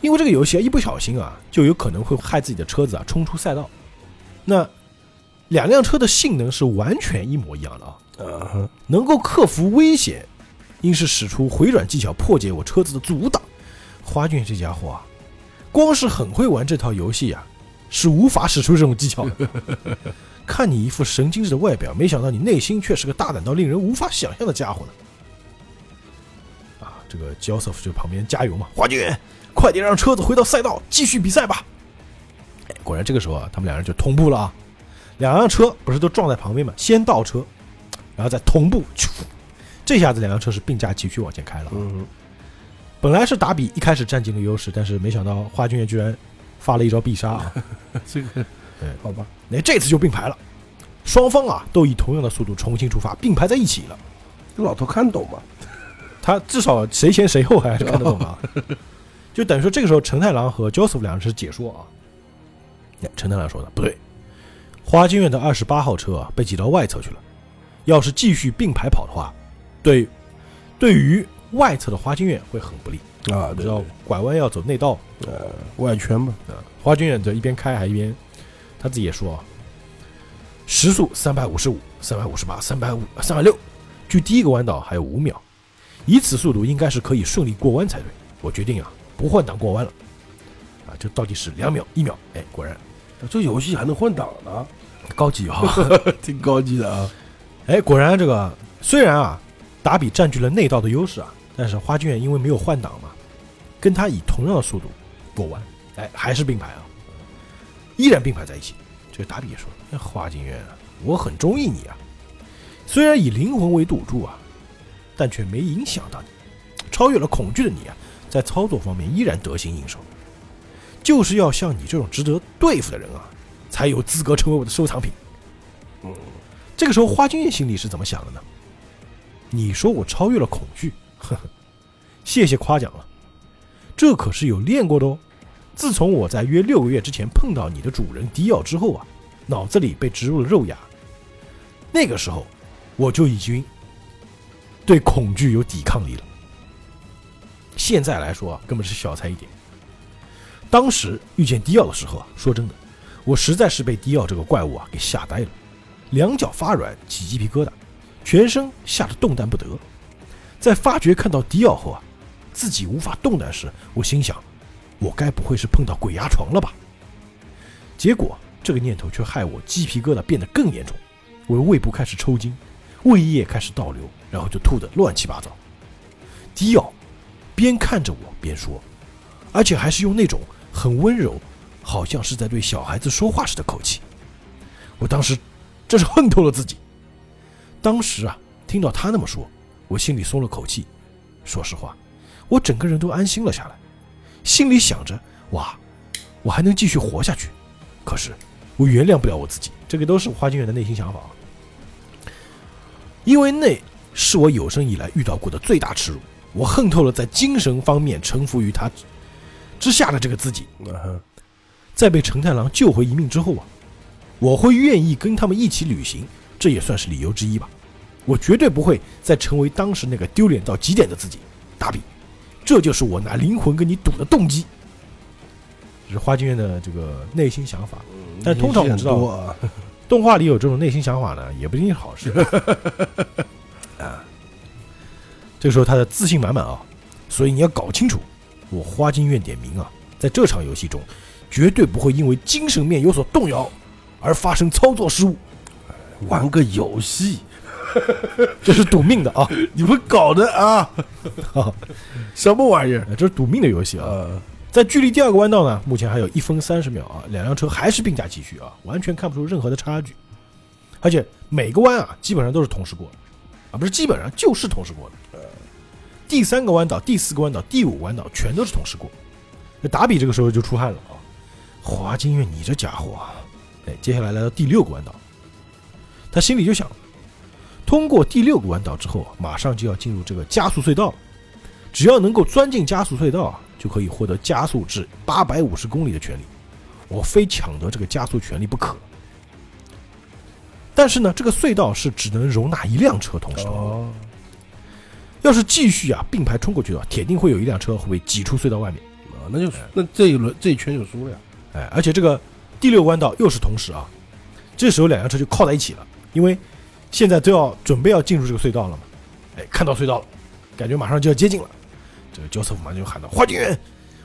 因为这个游戏啊，一不小心啊，就有可能会害自己的车子啊冲出赛道。那两辆车的性能是完全一模一样的啊，能够克服危险，应是使出回转技巧破解我车子的阻挡。花俊这家伙啊，光是很会玩这套游戏啊，是无法使出这种技巧的。看你一副神经质的外表，没想到你内心却是个大胆到令人无法想象的家伙呢。啊，这个 Joseph 就旁边加油嘛，华俊，快点让车子回到赛道，继续比赛吧。哎，果然这个时候啊，他们两人就同步了啊，两辆车不是都撞在旁边嘛，先倒车，然后再同步，这下子两辆车是并驾齐驱往前开了啊。嗯，本来是达比一开始占尽了优势，但是没想到花君居然发了一招必杀啊！这个对，好吧，那这次就并排了，双方啊都以同样的速度重新出发，并排在一起了。这老头看懂吗？他至少谁前谁后还是看得懂的啊。就等于说这个时候陈太郎和 Joseph 两人是解说啊。哎陈太郎说的不对，花京院的二十八号车啊被挤到外侧去了，要是继续并排跑的话，对对于外侧的花京院会很不利。啊，知道拐弯要走内道，呃，外圈嘛，啊，花军远在一边开还一边，他自己也说啊，时速三百五十五、三百五十八、三百五、三百六，距第一个弯道还有五秒，以此速度应该是可以顺利过弯才对。我决定啊，不换挡过弯了。啊，这倒计时两秒、一秒，哎，果然这游戏还能换挡呢，高级啊！挺高级的啊。哎，果然这个虽然啊，达比占据了内道的优势啊，但是花君远因为没有换挡嘛，跟他以同样的速度过弯，哎，还是并排啊，依然并排在一起。这个达比也说：“哎，花君远啊，我很中意你啊，虽然以灵魂为赌注啊，但却没影响到你。超越了恐惧的你啊，在操作方面依然得心应手。就是要像你这种值得对付的人啊，才有资格成为我的收藏品。”嗯，这个时候，花君夜心里是怎么想的呢？你说我超越了恐惧，呵呵，谢谢夸奖了，这可是有练过的哦。自从我在约六个月之前碰到你的主人迪奥之后啊，脑子里被植入了肉芽，那个时候我就已经对恐惧有抵抗力了。现在来说啊，根本是小菜一碟。当时遇见迪奥的时候啊，说真的，我实在是被迪奥这个怪物啊给吓呆了。两脚发软，起鸡皮疙瘩，全身吓得动弹不得。在发觉看到迪奥后啊，自己无法动弹时，我心想：我该不会是碰到鬼压床了吧？结果这个念头却害我鸡皮疙瘩变得更严重，我的胃部开始抽筋，胃液开始倒流，然后就吐得乱七八糟。迪奥边看着我边说，而且还是用那种很温柔，好像是在对小孩子说话时的口气。我当时真是恨透了自己。当时啊，听到他那么说，我心里松了口气。说实话，我整个人都安心了下来，心里想着：哇，我还能继续活下去。可是，我原谅不了我自己。这个都是花金远的内心想法啊。因为那是我有生以来遇到过的最大耻辱。我恨透了在精神方面臣服于他之下的这个自己。在被承太郎救回一命之后啊，我会愿意跟他们一起旅行，这也算是理由之一吧。我绝对不会再成为当时那个丢脸到极点的自己。打比，这就是我拿灵魂跟你赌的动机。这是花京院的这个内心想法。但通常我们知道动画里有这种内心想法呢，也不一定是好事 啊。这个时候他的自信满满啊，所以你要搞清楚，我花金院点名啊，在这场游戏中，绝对不会因为精神面有所动摇而发生操作失误，玩个游戏，这是赌命的啊！你们搞的啊，什么玩意儿？这是赌命的游戏啊！呃，在距离第二个弯道呢，目前还有一分三十秒啊，两辆车还是并驾齐驱啊，完全看不出任何的差距，而且每个弯啊基本上都是同时过的，啊不是基本上就是同时过的。呃，第三个弯道、第四个弯道、第五弯道全都是同时过。那达比这个时候就出汗了啊，华金月你这家伙啊，哎，接下来来到第六个弯道，他心里就想，通过第六个弯道之后，马上就要进入这个加速隧道了，只要能够钻进加速隧道啊，就可以获得加速至八百五十公里的权利，我非抢得这个加速权利不可。但是呢，这个隧道是只能容纳一辆车同时通过，哦，要是继续啊并排冲过去的话，铁定会有一辆车会被挤出隧道外面。啊那就那这一轮这一圈就输了呀。哎，而且这个第六弯道又是同时啊，这时候两辆车就靠在一起了，因为现在都要准备要进入这个隧道了嘛。哎，看到隧道了，感觉马上就要接近了，这个焦瑟夫马上就喊道：“花警员，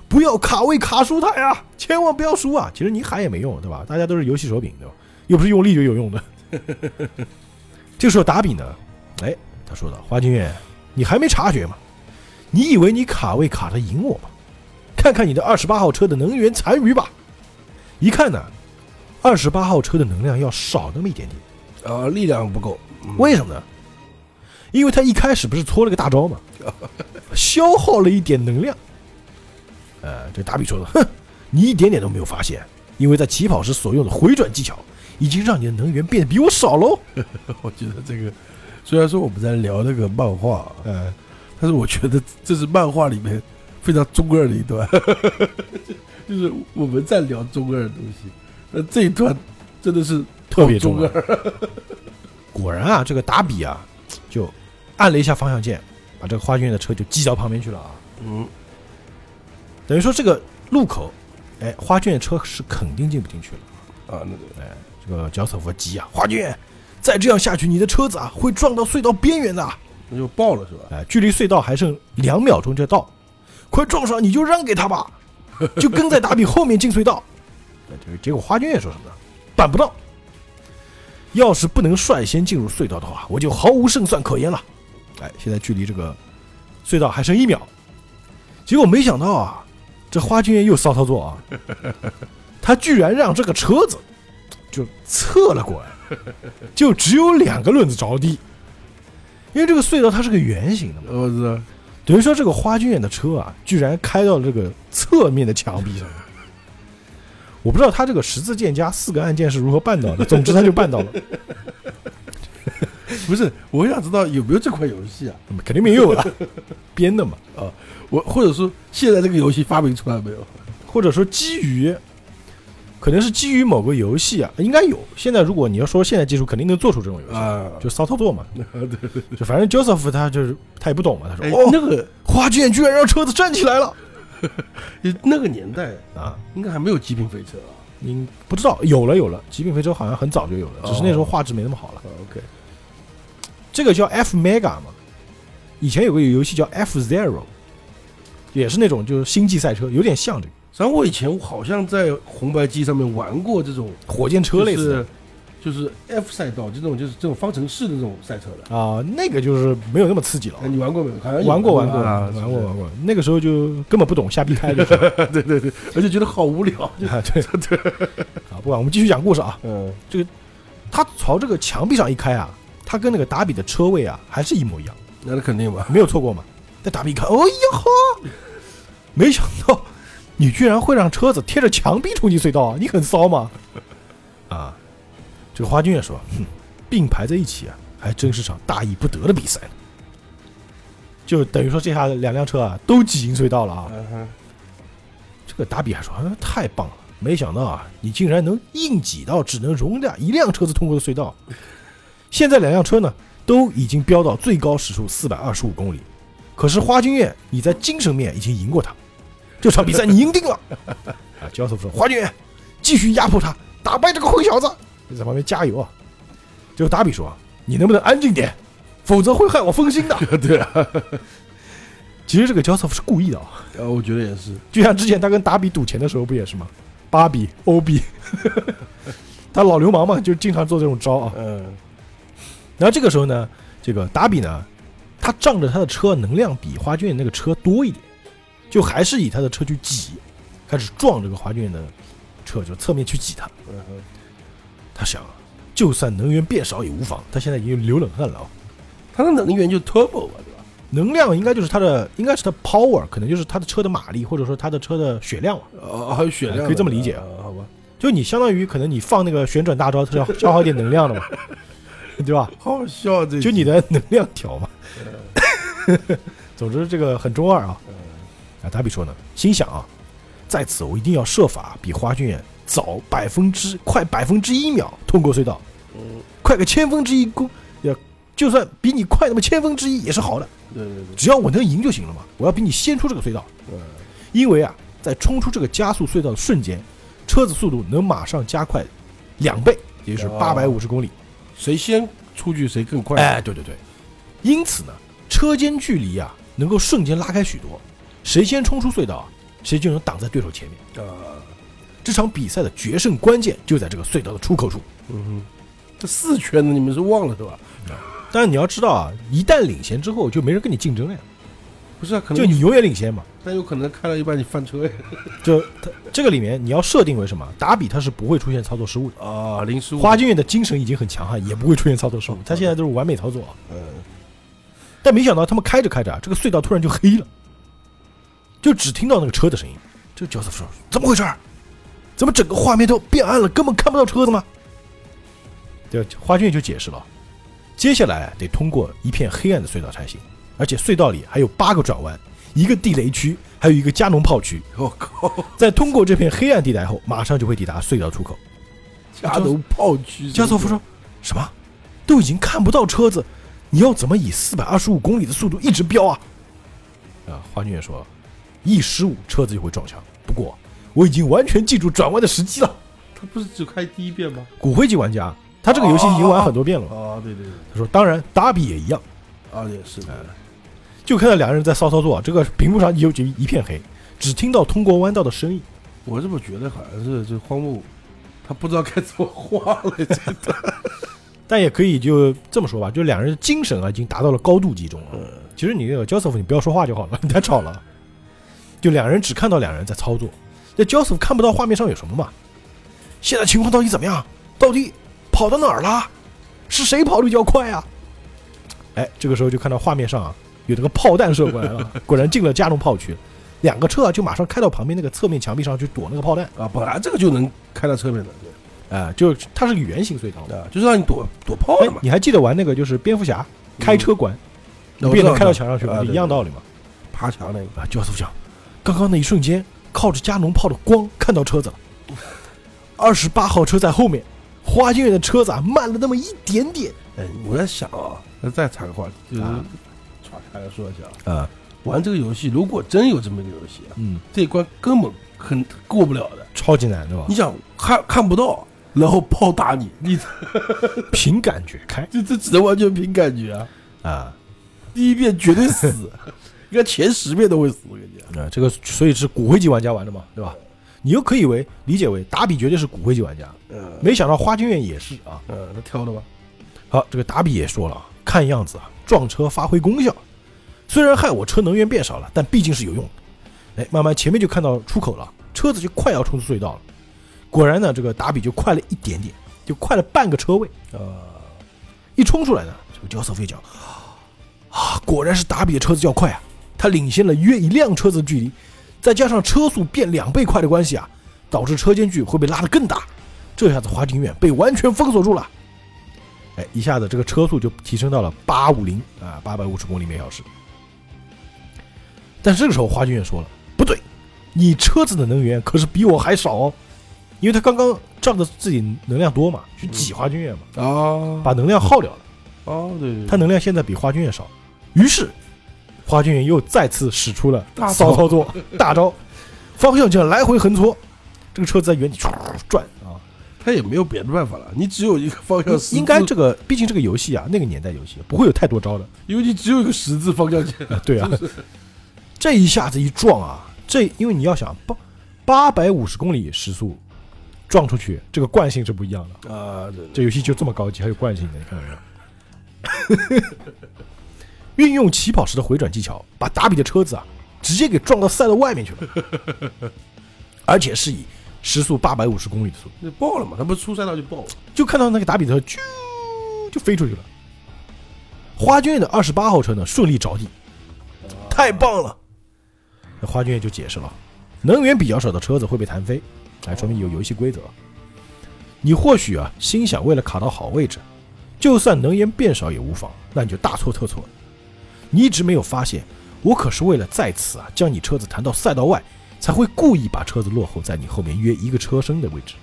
不要卡位卡输他呀，千万不要输啊！”其实你喊也没用，对吧？大家都是游戏手柄，对吧？又不是用力就有用的。这个时候达比呢，哎，他说道：“花警员，你还没察觉吗？你以为你卡位卡的赢我吗？看看你的二十八号车的能源残余吧。”一看呢，二十八号车的能量要少那么一点点，啊，力量不够，嗯为什么呢？因为他一开始不是搓了个大招嘛，消耗了一点能量。呃，这达比说的，哼，你一点点都没有发现，因为在起跑时所用的回转技巧，已经让你的能源变得比我少喽。我觉得这个虽然说我们在聊那个漫画，呃，但是我觉得这是漫画里面非常中二的一段，就是我们在聊中二的东西，那这一段真的是特别中中二。果然啊，这个达比啊，就按了一下方向键，把这个花卷的车就击到旁边去了啊。嗯，等于说这个路口，哎，花卷车是肯定进不进去了。啊，那个哎，这个角瑟夫急啊，花卷，再这样下去，你的车子啊会撞到隧道边缘的啊。那就爆了是吧？哎，距离隧道还剩两秒钟就到，快撞上你就让给他吧，就跟在达比后面进隧道。哎这个结果花卷也说什么呢？办不到。要是不能率先进入隧道的话，我就毫无胜算可言了。哎，现在距离这个隧道还剩一秒，结果没想到啊，这花卷又骚操作啊，他居然让这个车子就侧了过来，就只有两个轮子着地，因为这个隧道它是个圆形的嘛，我知道，等于说这个花军院的车啊，居然开到了这个侧面的墙壁上。我不知道他这个十字键加四个按键是如何办到的，总之他就办到了，不是，我想知道有没有这款游戏啊？肯定没有了，编的嘛，啊我或者说现在这个游戏发明出来没有？或者说基于，可能是基于某个游戏啊，应该有。现在如果你要说现在技术，肯定能做出这种游戏，啊，就骚操作嘛。对对对，就反正 Joseph 他就是他也不懂嘛，他哎说哦，那个花卷居然让车子站起来了 那个年代啊！应该还没有极品飞车啊。您不知道有了有了，极品飞车好像很早就有了，只是那时候画质没那么好了。啊 OK，这个叫 F Mega 嘛，以前有个游戏叫 F Zero，也是那种就是星际赛车，有点像这个然后我以前好像在红白机上面玩过这种火箭车类似的就是 F 赛道这种就是这种方程式的这种赛车的。啊、那个就是没有那么刺激了哎，。你玩过没有？好像有玩过玩过啊，玩过玩过，那个时候就根本不懂，瞎逼开就是。对对对，而且觉得好无聊。就 啊，对对。啊，不管，我们继续讲故事啊。嗯，这个他朝这个墙壁上一开啊，他跟那个达比的车位啊还是一模一样，那那肯定吧。没有错过嘛。但达比一看，哦呀呵，没想到你居然会让车子贴着墙壁冲进隧道啊！你很骚吗？啊，这个花君也说，哼，并排在一起啊，还真是场大意不得的比赛呢。就等于说，这下两辆车啊都挤进隧道了啊。嗯，这个达比还说：“啊，太棒了！没想到啊，你竟然能硬挤到只能容纳一辆车子通过的隧道。现在两辆车呢，都已经飙到最高时速四百二十五公里，可是花君院你在精神面已经赢过他，这场比赛你赢定了。啊，焦瑟夫说：“花君院，继续压迫他，打败这个混小子。”你在旁边加油啊！这个达比说：“你能不能安静点，否则会害我分心的。对啊，”其实这个焦瑟夫是故意的啊，呃，我觉得也是，就像之前他跟达比赌钱的时候不也是吗？八比、欧比，他老流氓嘛，就经常做这种招啊。嗯，然后这个时候呢，这个达比呢，他仗着他的车能量比花卷那个车多一点，就还是以他的车去挤，开始撞这个花卷的车，就侧面去挤他。嗯哼他想啊，就算能源变少也无妨，他现在已经流冷汗了啊。他的能源就 turbo 啊，对吧？能量应该就是它的，应该是它 power，可能就是它的车的马力，或者说它的车的血量啊。哦，还有血量的，可以这么理解啊好吧？就你相当于可能你放那个旋转大招，它是要消耗一点能量的嘛，对吧？好笑这，就你的能量条嘛。总之这个很中二啊。啊，达比说呢，心想啊，在此我一定要设法比花卷早百分之快百分之一秒通过隧道，嗯，快个千分之一公，要就算比你快那么千分之一也是好的，对对对，只要我能赢就行了嘛。我要比你先出这个隧道，嗯，因为啊，在冲出这个加速隧道的瞬间，车子速度能马上加快两倍，也就是哦。八百五十公里。谁先出去谁更快，哎，对对对，因此呢，车间距离啊能够瞬间拉开许多，谁先冲出隧道啊，谁就能挡在对手前面。啊，这场比赛的决胜关键就在这个隧道的出口处。嗯哼，这四圈子你们是忘了对吧？但是你要知道啊，一旦领先之后，就没人跟你竞争了呀，不是啊，可能就你永远领先嘛。但有可能开了一半你翻车呀，就它这个里面你要设定为什么？达比他是不会出现操作失误的。啊，零失误，花金院的精神已经很强悍，也不会出现操作失误，他现在都是完美操作啊。嗯，但没想到他们开着开着啊，这个隧道突然就黑了，就只听到那个车的声音。这个角色说：“怎么回事儿？怎么整个画面都变暗了，根本看不到车子吗？”这花卷就解释了，接下来得通过一片黑暗的隧道才行，而且隧道里还有八个转弯，一个地雷区，还有一个加农炮区。我靠，在通过这片黑暗地带后，马上就会抵达隧道出口。加农炮区，加索夫说：“什么？都已经看不到车子，你要怎么以四百二十五公里的速度一直飙啊？”啊，花卷说：“一失误，车子就会撞墙。不过我已经完全记住转弯的时机了。他不是只开第一遍吗？骨灰级玩家，他这个游戏已经玩很多遍了。啊，对对对，他说：“当然，达比也一样。啊也是的，就看到两个人在骚操作，这个屏幕上有就一片黑，只听到通过弯道的声音。我怎么觉得好像是这荒木，他不知道该怎么画了，真的。但也可以就这么说吧，就两人的精神啊已经达到了高度集中了。嗯其实你那个 Joseph，，你不要说话就好了，你太吵了。就两人只看到两人在操作，这焦瑟夫看不到画面上有什么嘛？现在情况到底怎么样？到底跑到哪儿了？是谁跑的比较快啊？哎，这个时候就看到画面上啊有那个炮弹射过来了，果然进了加农炮区，两个车啊就马上开到旁边那个侧面墙壁上去躲那个炮弹。啊，本来这个就能开到侧面的，哎，就它是个圆形隧道对，啊，就是让你躲躲炮的嘛，。哎你还记得玩那个就是蝙蝠侠开车关，你也能开到墙上去吗？啊就一样道理嘛。爬墙那个，啊，教授讲，刚刚那一瞬间，靠着加农炮的光看到车子了。二十八号车在后面，花金院的车子啊慢了那么一点点。哎，我在想啊，那再插个话，就是啊岔开来说一下啊，啊，玩这个游戏，如果真有这么一个游戏啊，嗯，这一关根本很过不了的。超级难对吧你？想看看不到，然后炮打你，你 凭感觉开这这只能完全凭感觉啊！啊第一遍绝对死，应该前十遍都会死，我跟你讲。啊，这个所以是骨灰级玩家玩的嘛，对吧？你又可以为理解为达比绝对是骨灰级玩家，嗯没想到花君院也是啊。嗯，他挑的吧？好，这个达比也说了，看样子啊，撞车发挥功效，虽然害我车能源变少了，但毕竟是有用的。哎，慢慢前面就看到出口了，车子就快要冲出隧道了。果然呢，这个达比就快了一点点，就快了半个车位。呃，一冲出来呢，这个角色飞讲，啊，果然是达比的车子较快啊，他领先了约一辆车子的距离，再加上车速变两倍快的关系啊，导致车间距会被拉得更大。这下子华景远被完全封锁住了。哎，一下子这个车速就提升到了八五零啊，八百五十公里每小时。但这个时候，华景远说了，不对，你车子的能源可是比我还少哦，因为他刚刚仗着自己能量多嘛，去挤华君远嘛，啊，把能量耗掉了。哦，对对，他能量现在比花君院少，于是花卷园又再次使出了大骚操作 大招，方向键来回横搓，这个车子在原地转啊。他也没有别的办法了，你只有一个方向，应该这个，毕竟这个游戏啊，那个年代游戏不会有太多招的。因为你只有一个十字方向键，啊 对啊，这一下子一撞啊，这因为你要想八八百五十公里时速撞出去，这个惯性是不一样的。啊，对这游戏就这么高级，还有惯性的，你看到没有？运用起跑时的回转技巧，把达比的车子啊直接给撞到赛道外面去了，而且是以时速八百五十公里的速度，那爆了嘛，他不是出赛道就爆了，就看到那个达比的车啾就飞出去了。花卷的二十八号车呢顺利着地，太棒了！那花卷就解释了，能源比较少的车子会被弹飞，来，说明有游戏规则。你或许啊心想为了卡到好位置，就算能源变少也无妨，那你就大错特错了。你一直没有发现，我可是为了在此啊将你车子弹到赛道外，才会故意把车子落后在你后面约一个车身的位置。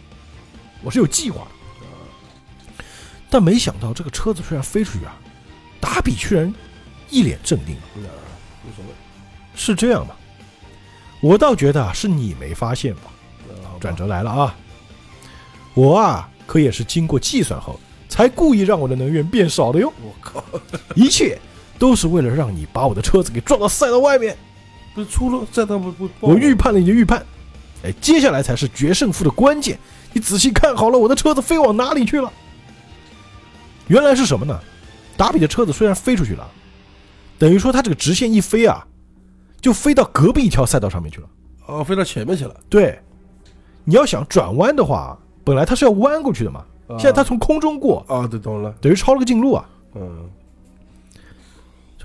我是有计划的。但没想到这个车子虽然飞出去啊，达比居然一脸镇定。嗯无所谓，是这样吗，我倒觉得啊是你没发现吧转折来了啊！我啊可也是经过计算后，才故意让我的能源变少的哟。我靠，一切都是为了让你把我的车子给撞到赛道外面。不是出了赛道不不我预判了你的预判，哎，接下来才是决胜负的关键。你仔细看好了，我的车子飞往哪里去了？原来是什么呢？达比的车子虽然飞出去了，等于说他这个直线一飞啊，就飞到隔壁一条赛道上面去了。哦，飞到前面去了，对，你要想转弯的话，本来他是要弯过去的嘛，啊现在他从空中过，啊，对，懂了，等于超了个近路啊。嗯，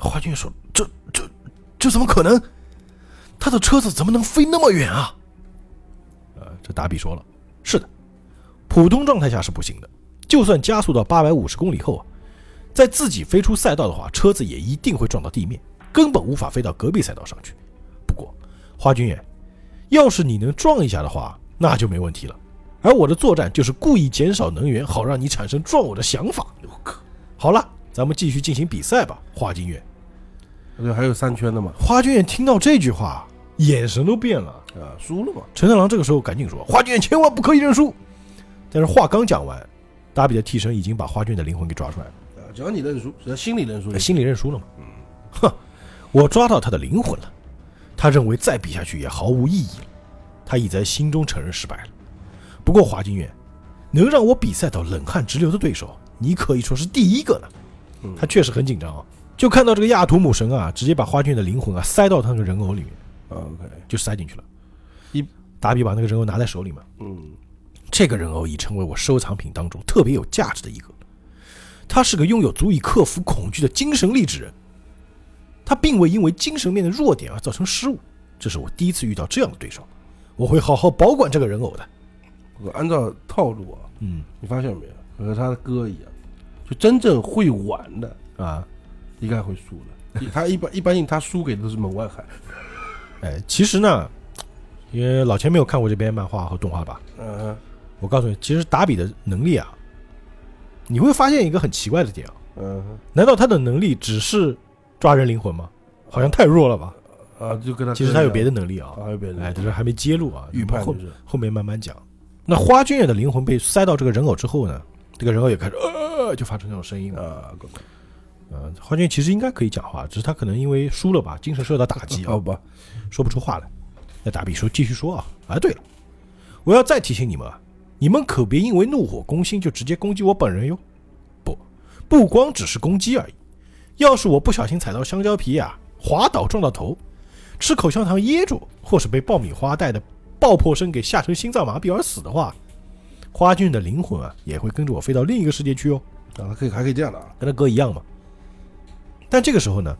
花卷说：“这这这怎么可能？他的车子怎么能飞那么远啊？”呃，这达比说了：“是的，普通状态下是不行的，就算加速到八百五十公里后啊，在自己飞出赛道的话，车子也一定会撞到地面，根本无法飞到隔壁赛道上去。不过，花君远，要是你能撞一下的话，那就没问题了。而我的作战就是故意减少能源，好让你产生撞我的想法。好了，咱们继续进行比赛吧，花金远。”对，还有三圈的嘛，花卷听到这句话，眼神都变了。啊，输了嘛，陈太郎这个时候赶紧说：“花卷千万不可以认输。”但是话刚讲完，达比的替身已经把花卷的灵魂给抓出来了，啊，只要你认输，只要心里认输心里认输了嘛。哼，我抓到他的灵魂了。他认为再比下去也毫无意义了，他已在心中承认失败了。不过华金远能让我比赛到冷汗直流的对手，你可以说是第一个了。嗯他确实很紧张啊，就看到这个亚图姆神啊，直接把花卷的灵魂啊塞到他那个人偶里面。啊，OK，就塞进去了。一达比把那个人偶拿在手里嘛，嗯，这个人偶已成为我收藏品当中特别有价值的一个。他是个拥有足以克服恐惧的精神力之人，他并未因为精神面的弱点而造成失误。这是我第一次遇到这样的对手，我会好好保管这个人偶的。我按照套路啊，嗯你发现没有，和他的哥一样，就真正会玩的啊，应该会输的，他一般一般性他输给的都是门外汉，哎，其实呢，因为老钱没有看过这边漫画和动画吧，嗯。我告诉你，其实达比的能力啊，你会发现一个很奇怪的点啊，嗯。难道他的能力只是抓人灵魂吗？好像太弱了吧？啊，就跟他其实他有别的的能力啊，啊，还有别的，哎，只是还没揭露啊，预判就是。后面慢慢讲。那花君也的灵魂被塞到这个人偶之后呢，这个人偶也开始呃，就发出那种声音了。啊，呃，花卷其实应该可以讲话，只是他可能因为输了吧，精神受到打击啊好，吧，说不出话来。那打比说继续说啊，啊对了，我要再提醒你们啊，你们可别因为怒火攻心就直接攻击我本人哟。不，不光只是攻击而已，要是我不小心踩到香蕉皮啊，滑倒撞到头，吃口香糖噎住，或是被爆米花带的爆破声给吓成心脏麻痹而死的话，花俊的灵魂啊也会跟着我飞到另一个世界去哦。啊，可以还可以这样的啊，跟他哥一样嘛。但这个时候呢，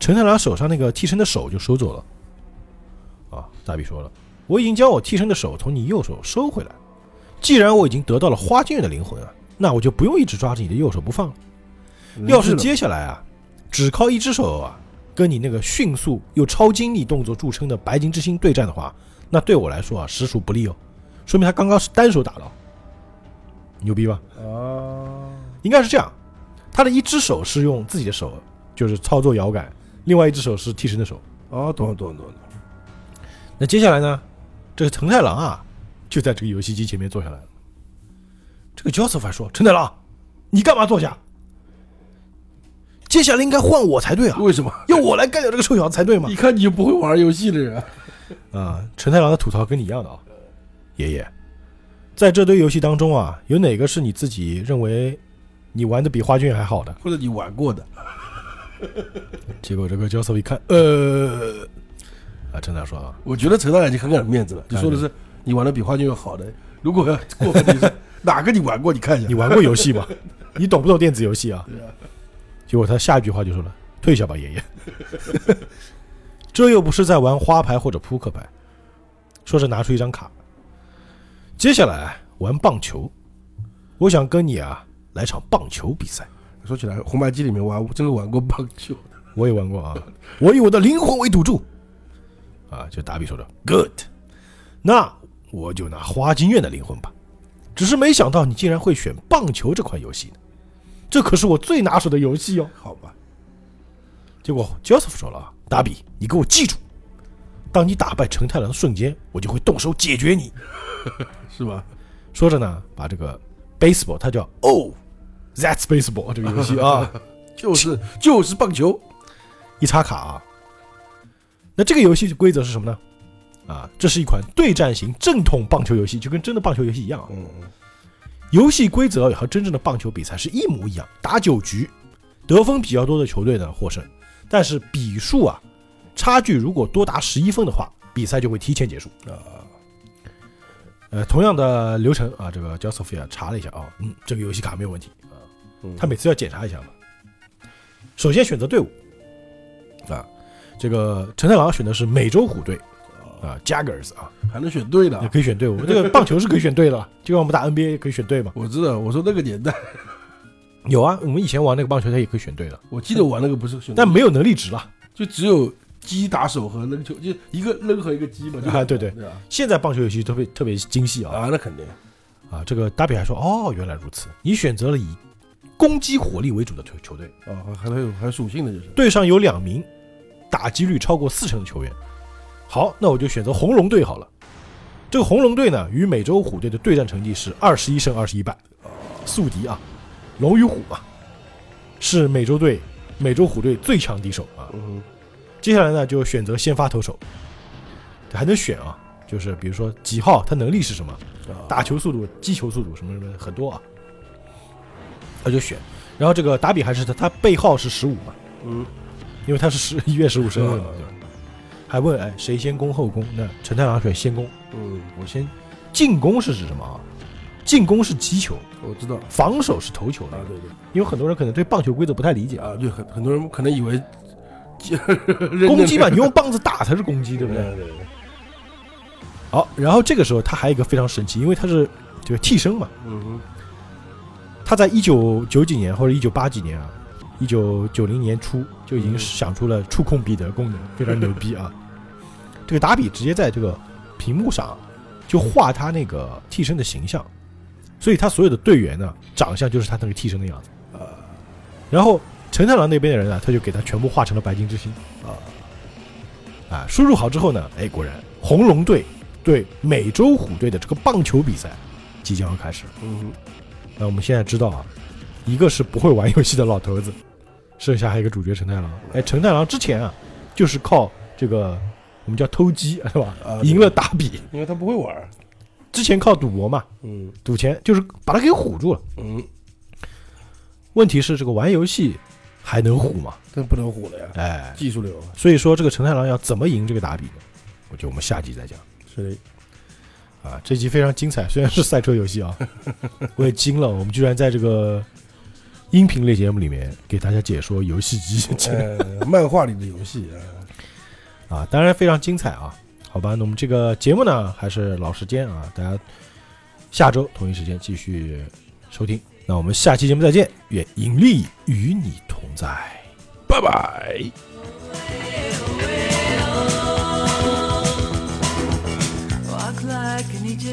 陈太郎手上那个替身的手就收走了。啊，大比说了，我已经将我替身的手从你右手收回来。既然我已经得到了花剑的灵魂啊，那我就不用一直抓着你的右手不放了。要是接下来啊，只靠一只手啊，跟你那个迅速又超精密动作著称的白金之星对战的话，那对我来说啊，实属不利哦。说明他刚刚是单手打到，牛逼吧？了啊，应该是这样，他的一只手是用自己的手，就是操作摇杆另外一只手是替身的手。哦，懂了懂了懂了。那接下来呢，这个藤太郎啊，就在这个游戏机前面坐下来了。这个 Joseph 还说：“陈太郎，你干嘛坐下？接下来应该换我才对啊，为什么？要我来干掉这个臭小子才对吗一。看你就不会玩游戏的人。”啊，陈太郎的吐槽跟你一样的啊，爷爷，在这堆游戏当中啊，有哪个是你自己认为你玩的比花卷还好的？或者你玩过的，结果这个 Joseph 一看，呃，啊，陈大说啊，我觉得陈大已经很给面子了，就说的是你玩的比花卷要好的。如果要过分就是哪个你玩过？你看一下。你玩过游戏吗？你懂不懂电子游戏啊？对啊，结果他下一句话就说了：“退下吧，爷爷。”这又不是在玩花牌或者扑克牌，说是拿出一张卡。接下来玩棒球，我想跟你啊来场棒球比赛。说起来，红白机里面玩真的玩过棒球的。我也玩过啊，我以我的灵魂为赌注。啊，就达比说的 “good”，那我就拿花京院的灵魂吧。只是没想到你竟然会选棒球这款游戏呢，这可是我最拿手的游戏哦。好吧，结果 Joseph 说了：“达比，你给我记住，当你打败成太郎的瞬间，我就会动手解决你。是吧？”说着呢，把这个 baseball，它叫 Oh That's Baseball 这个游戏啊，就是就是棒球。一插卡啊。那这个游戏规则是什么呢？啊，这是一款对战型正统棒球游戏，就跟真的棒球游戏一样啊。嗯嗯，游戏规则和真正的棒球比赛是一模一样，打九局，得分比较多的球队呢获胜。但是比数啊，差距如果多达十一分的话，比赛就会提前结束。啊，呃，同样的流程啊，这个 Josephia 查了一下啊，嗯，这个游戏卡没有问题他每次要检查一下嘛。首先选择队伍啊，这个陈太郎选的是美洲虎队啊，Jaggers 啊，还能选对的也。可以选队伍。这个棒球是可以选队的，就 像我们打 NBA 也可以选队嘛。我知道，我说那个年代，有啊，我们以前玩那个棒球，他也可以选队的，我记得玩那个不是选，但没有能力值了。就只有鸡打手和扔球，就一个扔和一个鸡嘛。就啊对对？现在棒球游戏特别特别精细啊啊，那肯定。啊！这个达比还说，哦，原来如此，你选择了以攻击火力为主的球球队，啊，还还有还有属性的，就是。队上有两名打击率超过四成的球员。好，那我就选择红龙队好了。这个红龙队呢，与美洲虎队的对战成绩是二十一胜二十一败，宿敌啊，龙与虎嘛，是美洲队美洲虎队最强敌手啊。嗯。接下来呢，就选择先发投手，还能选啊，就是比如说几号，他能力是什么，打球速度、击球速度什么什么很多啊，他就选。然后这个达比还是他，他背号是十五嘛，嗯，因为他是十一月十五生日嘛，嗯对吧？还问哎谁先攻后攻？那陈太郎选先攻，嗯，我先进攻是指什么啊？进攻是击球，我知道。防守是投球的啊，。对对。因为很多人可能对棒球规则不太理解，啊，对，很很多人可能以为 攻击嘛，你用棒子打才是攻击，对不对？对对，好，然后这个时候他还有一个非常神奇，因为他是就是替身嘛，嗯哼，他在一九九几年或者一九八几年啊，一九九零年初就已经想出了触控笔的功能，非常牛逼啊！这个达比直接在这个屏幕上就画他那个替身的形象，所以他所有的队员呢，长相就是他那个替身的样子啊。然后陈太郎那边的人呢，他就给他全部画成了白金之星啊啊！输入好之后呢，哎，果然红龙队对美洲虎队的这个棒球比赛即将要开始。嗯哼，那我们现在知道啊，一个是不会玩游戏的老头子，剩下还有一个主角陈太郎。哎，陈太郎之前啊，就是靠这个我们叫偷鸡是吧啊，赢了打比。因为他不会玩儿，之前靠赌博嘛，嗯赌钱就是把他给唬住了。嗯，问题是这个玩游戏还能唬吗？但不能唬了呀，哎，技术流啊，所以说这个陈太郎要怎么赢这个打比呢？我觉得我们下集再讲。是的，啊，这集非常精彩，虽然是赛车游戏啊，我也惊了，我们居然在这个音频类节目里面给大家解说游戏机，呃，漫画里的游戏啊，啊，当然非常精彩啊。好吧，那我们这个节目呢，还是老时间啊，大家下周同一时间继续收听。那我们下期节目再见，愿引力与你同在，拜拜。like an Egyptian.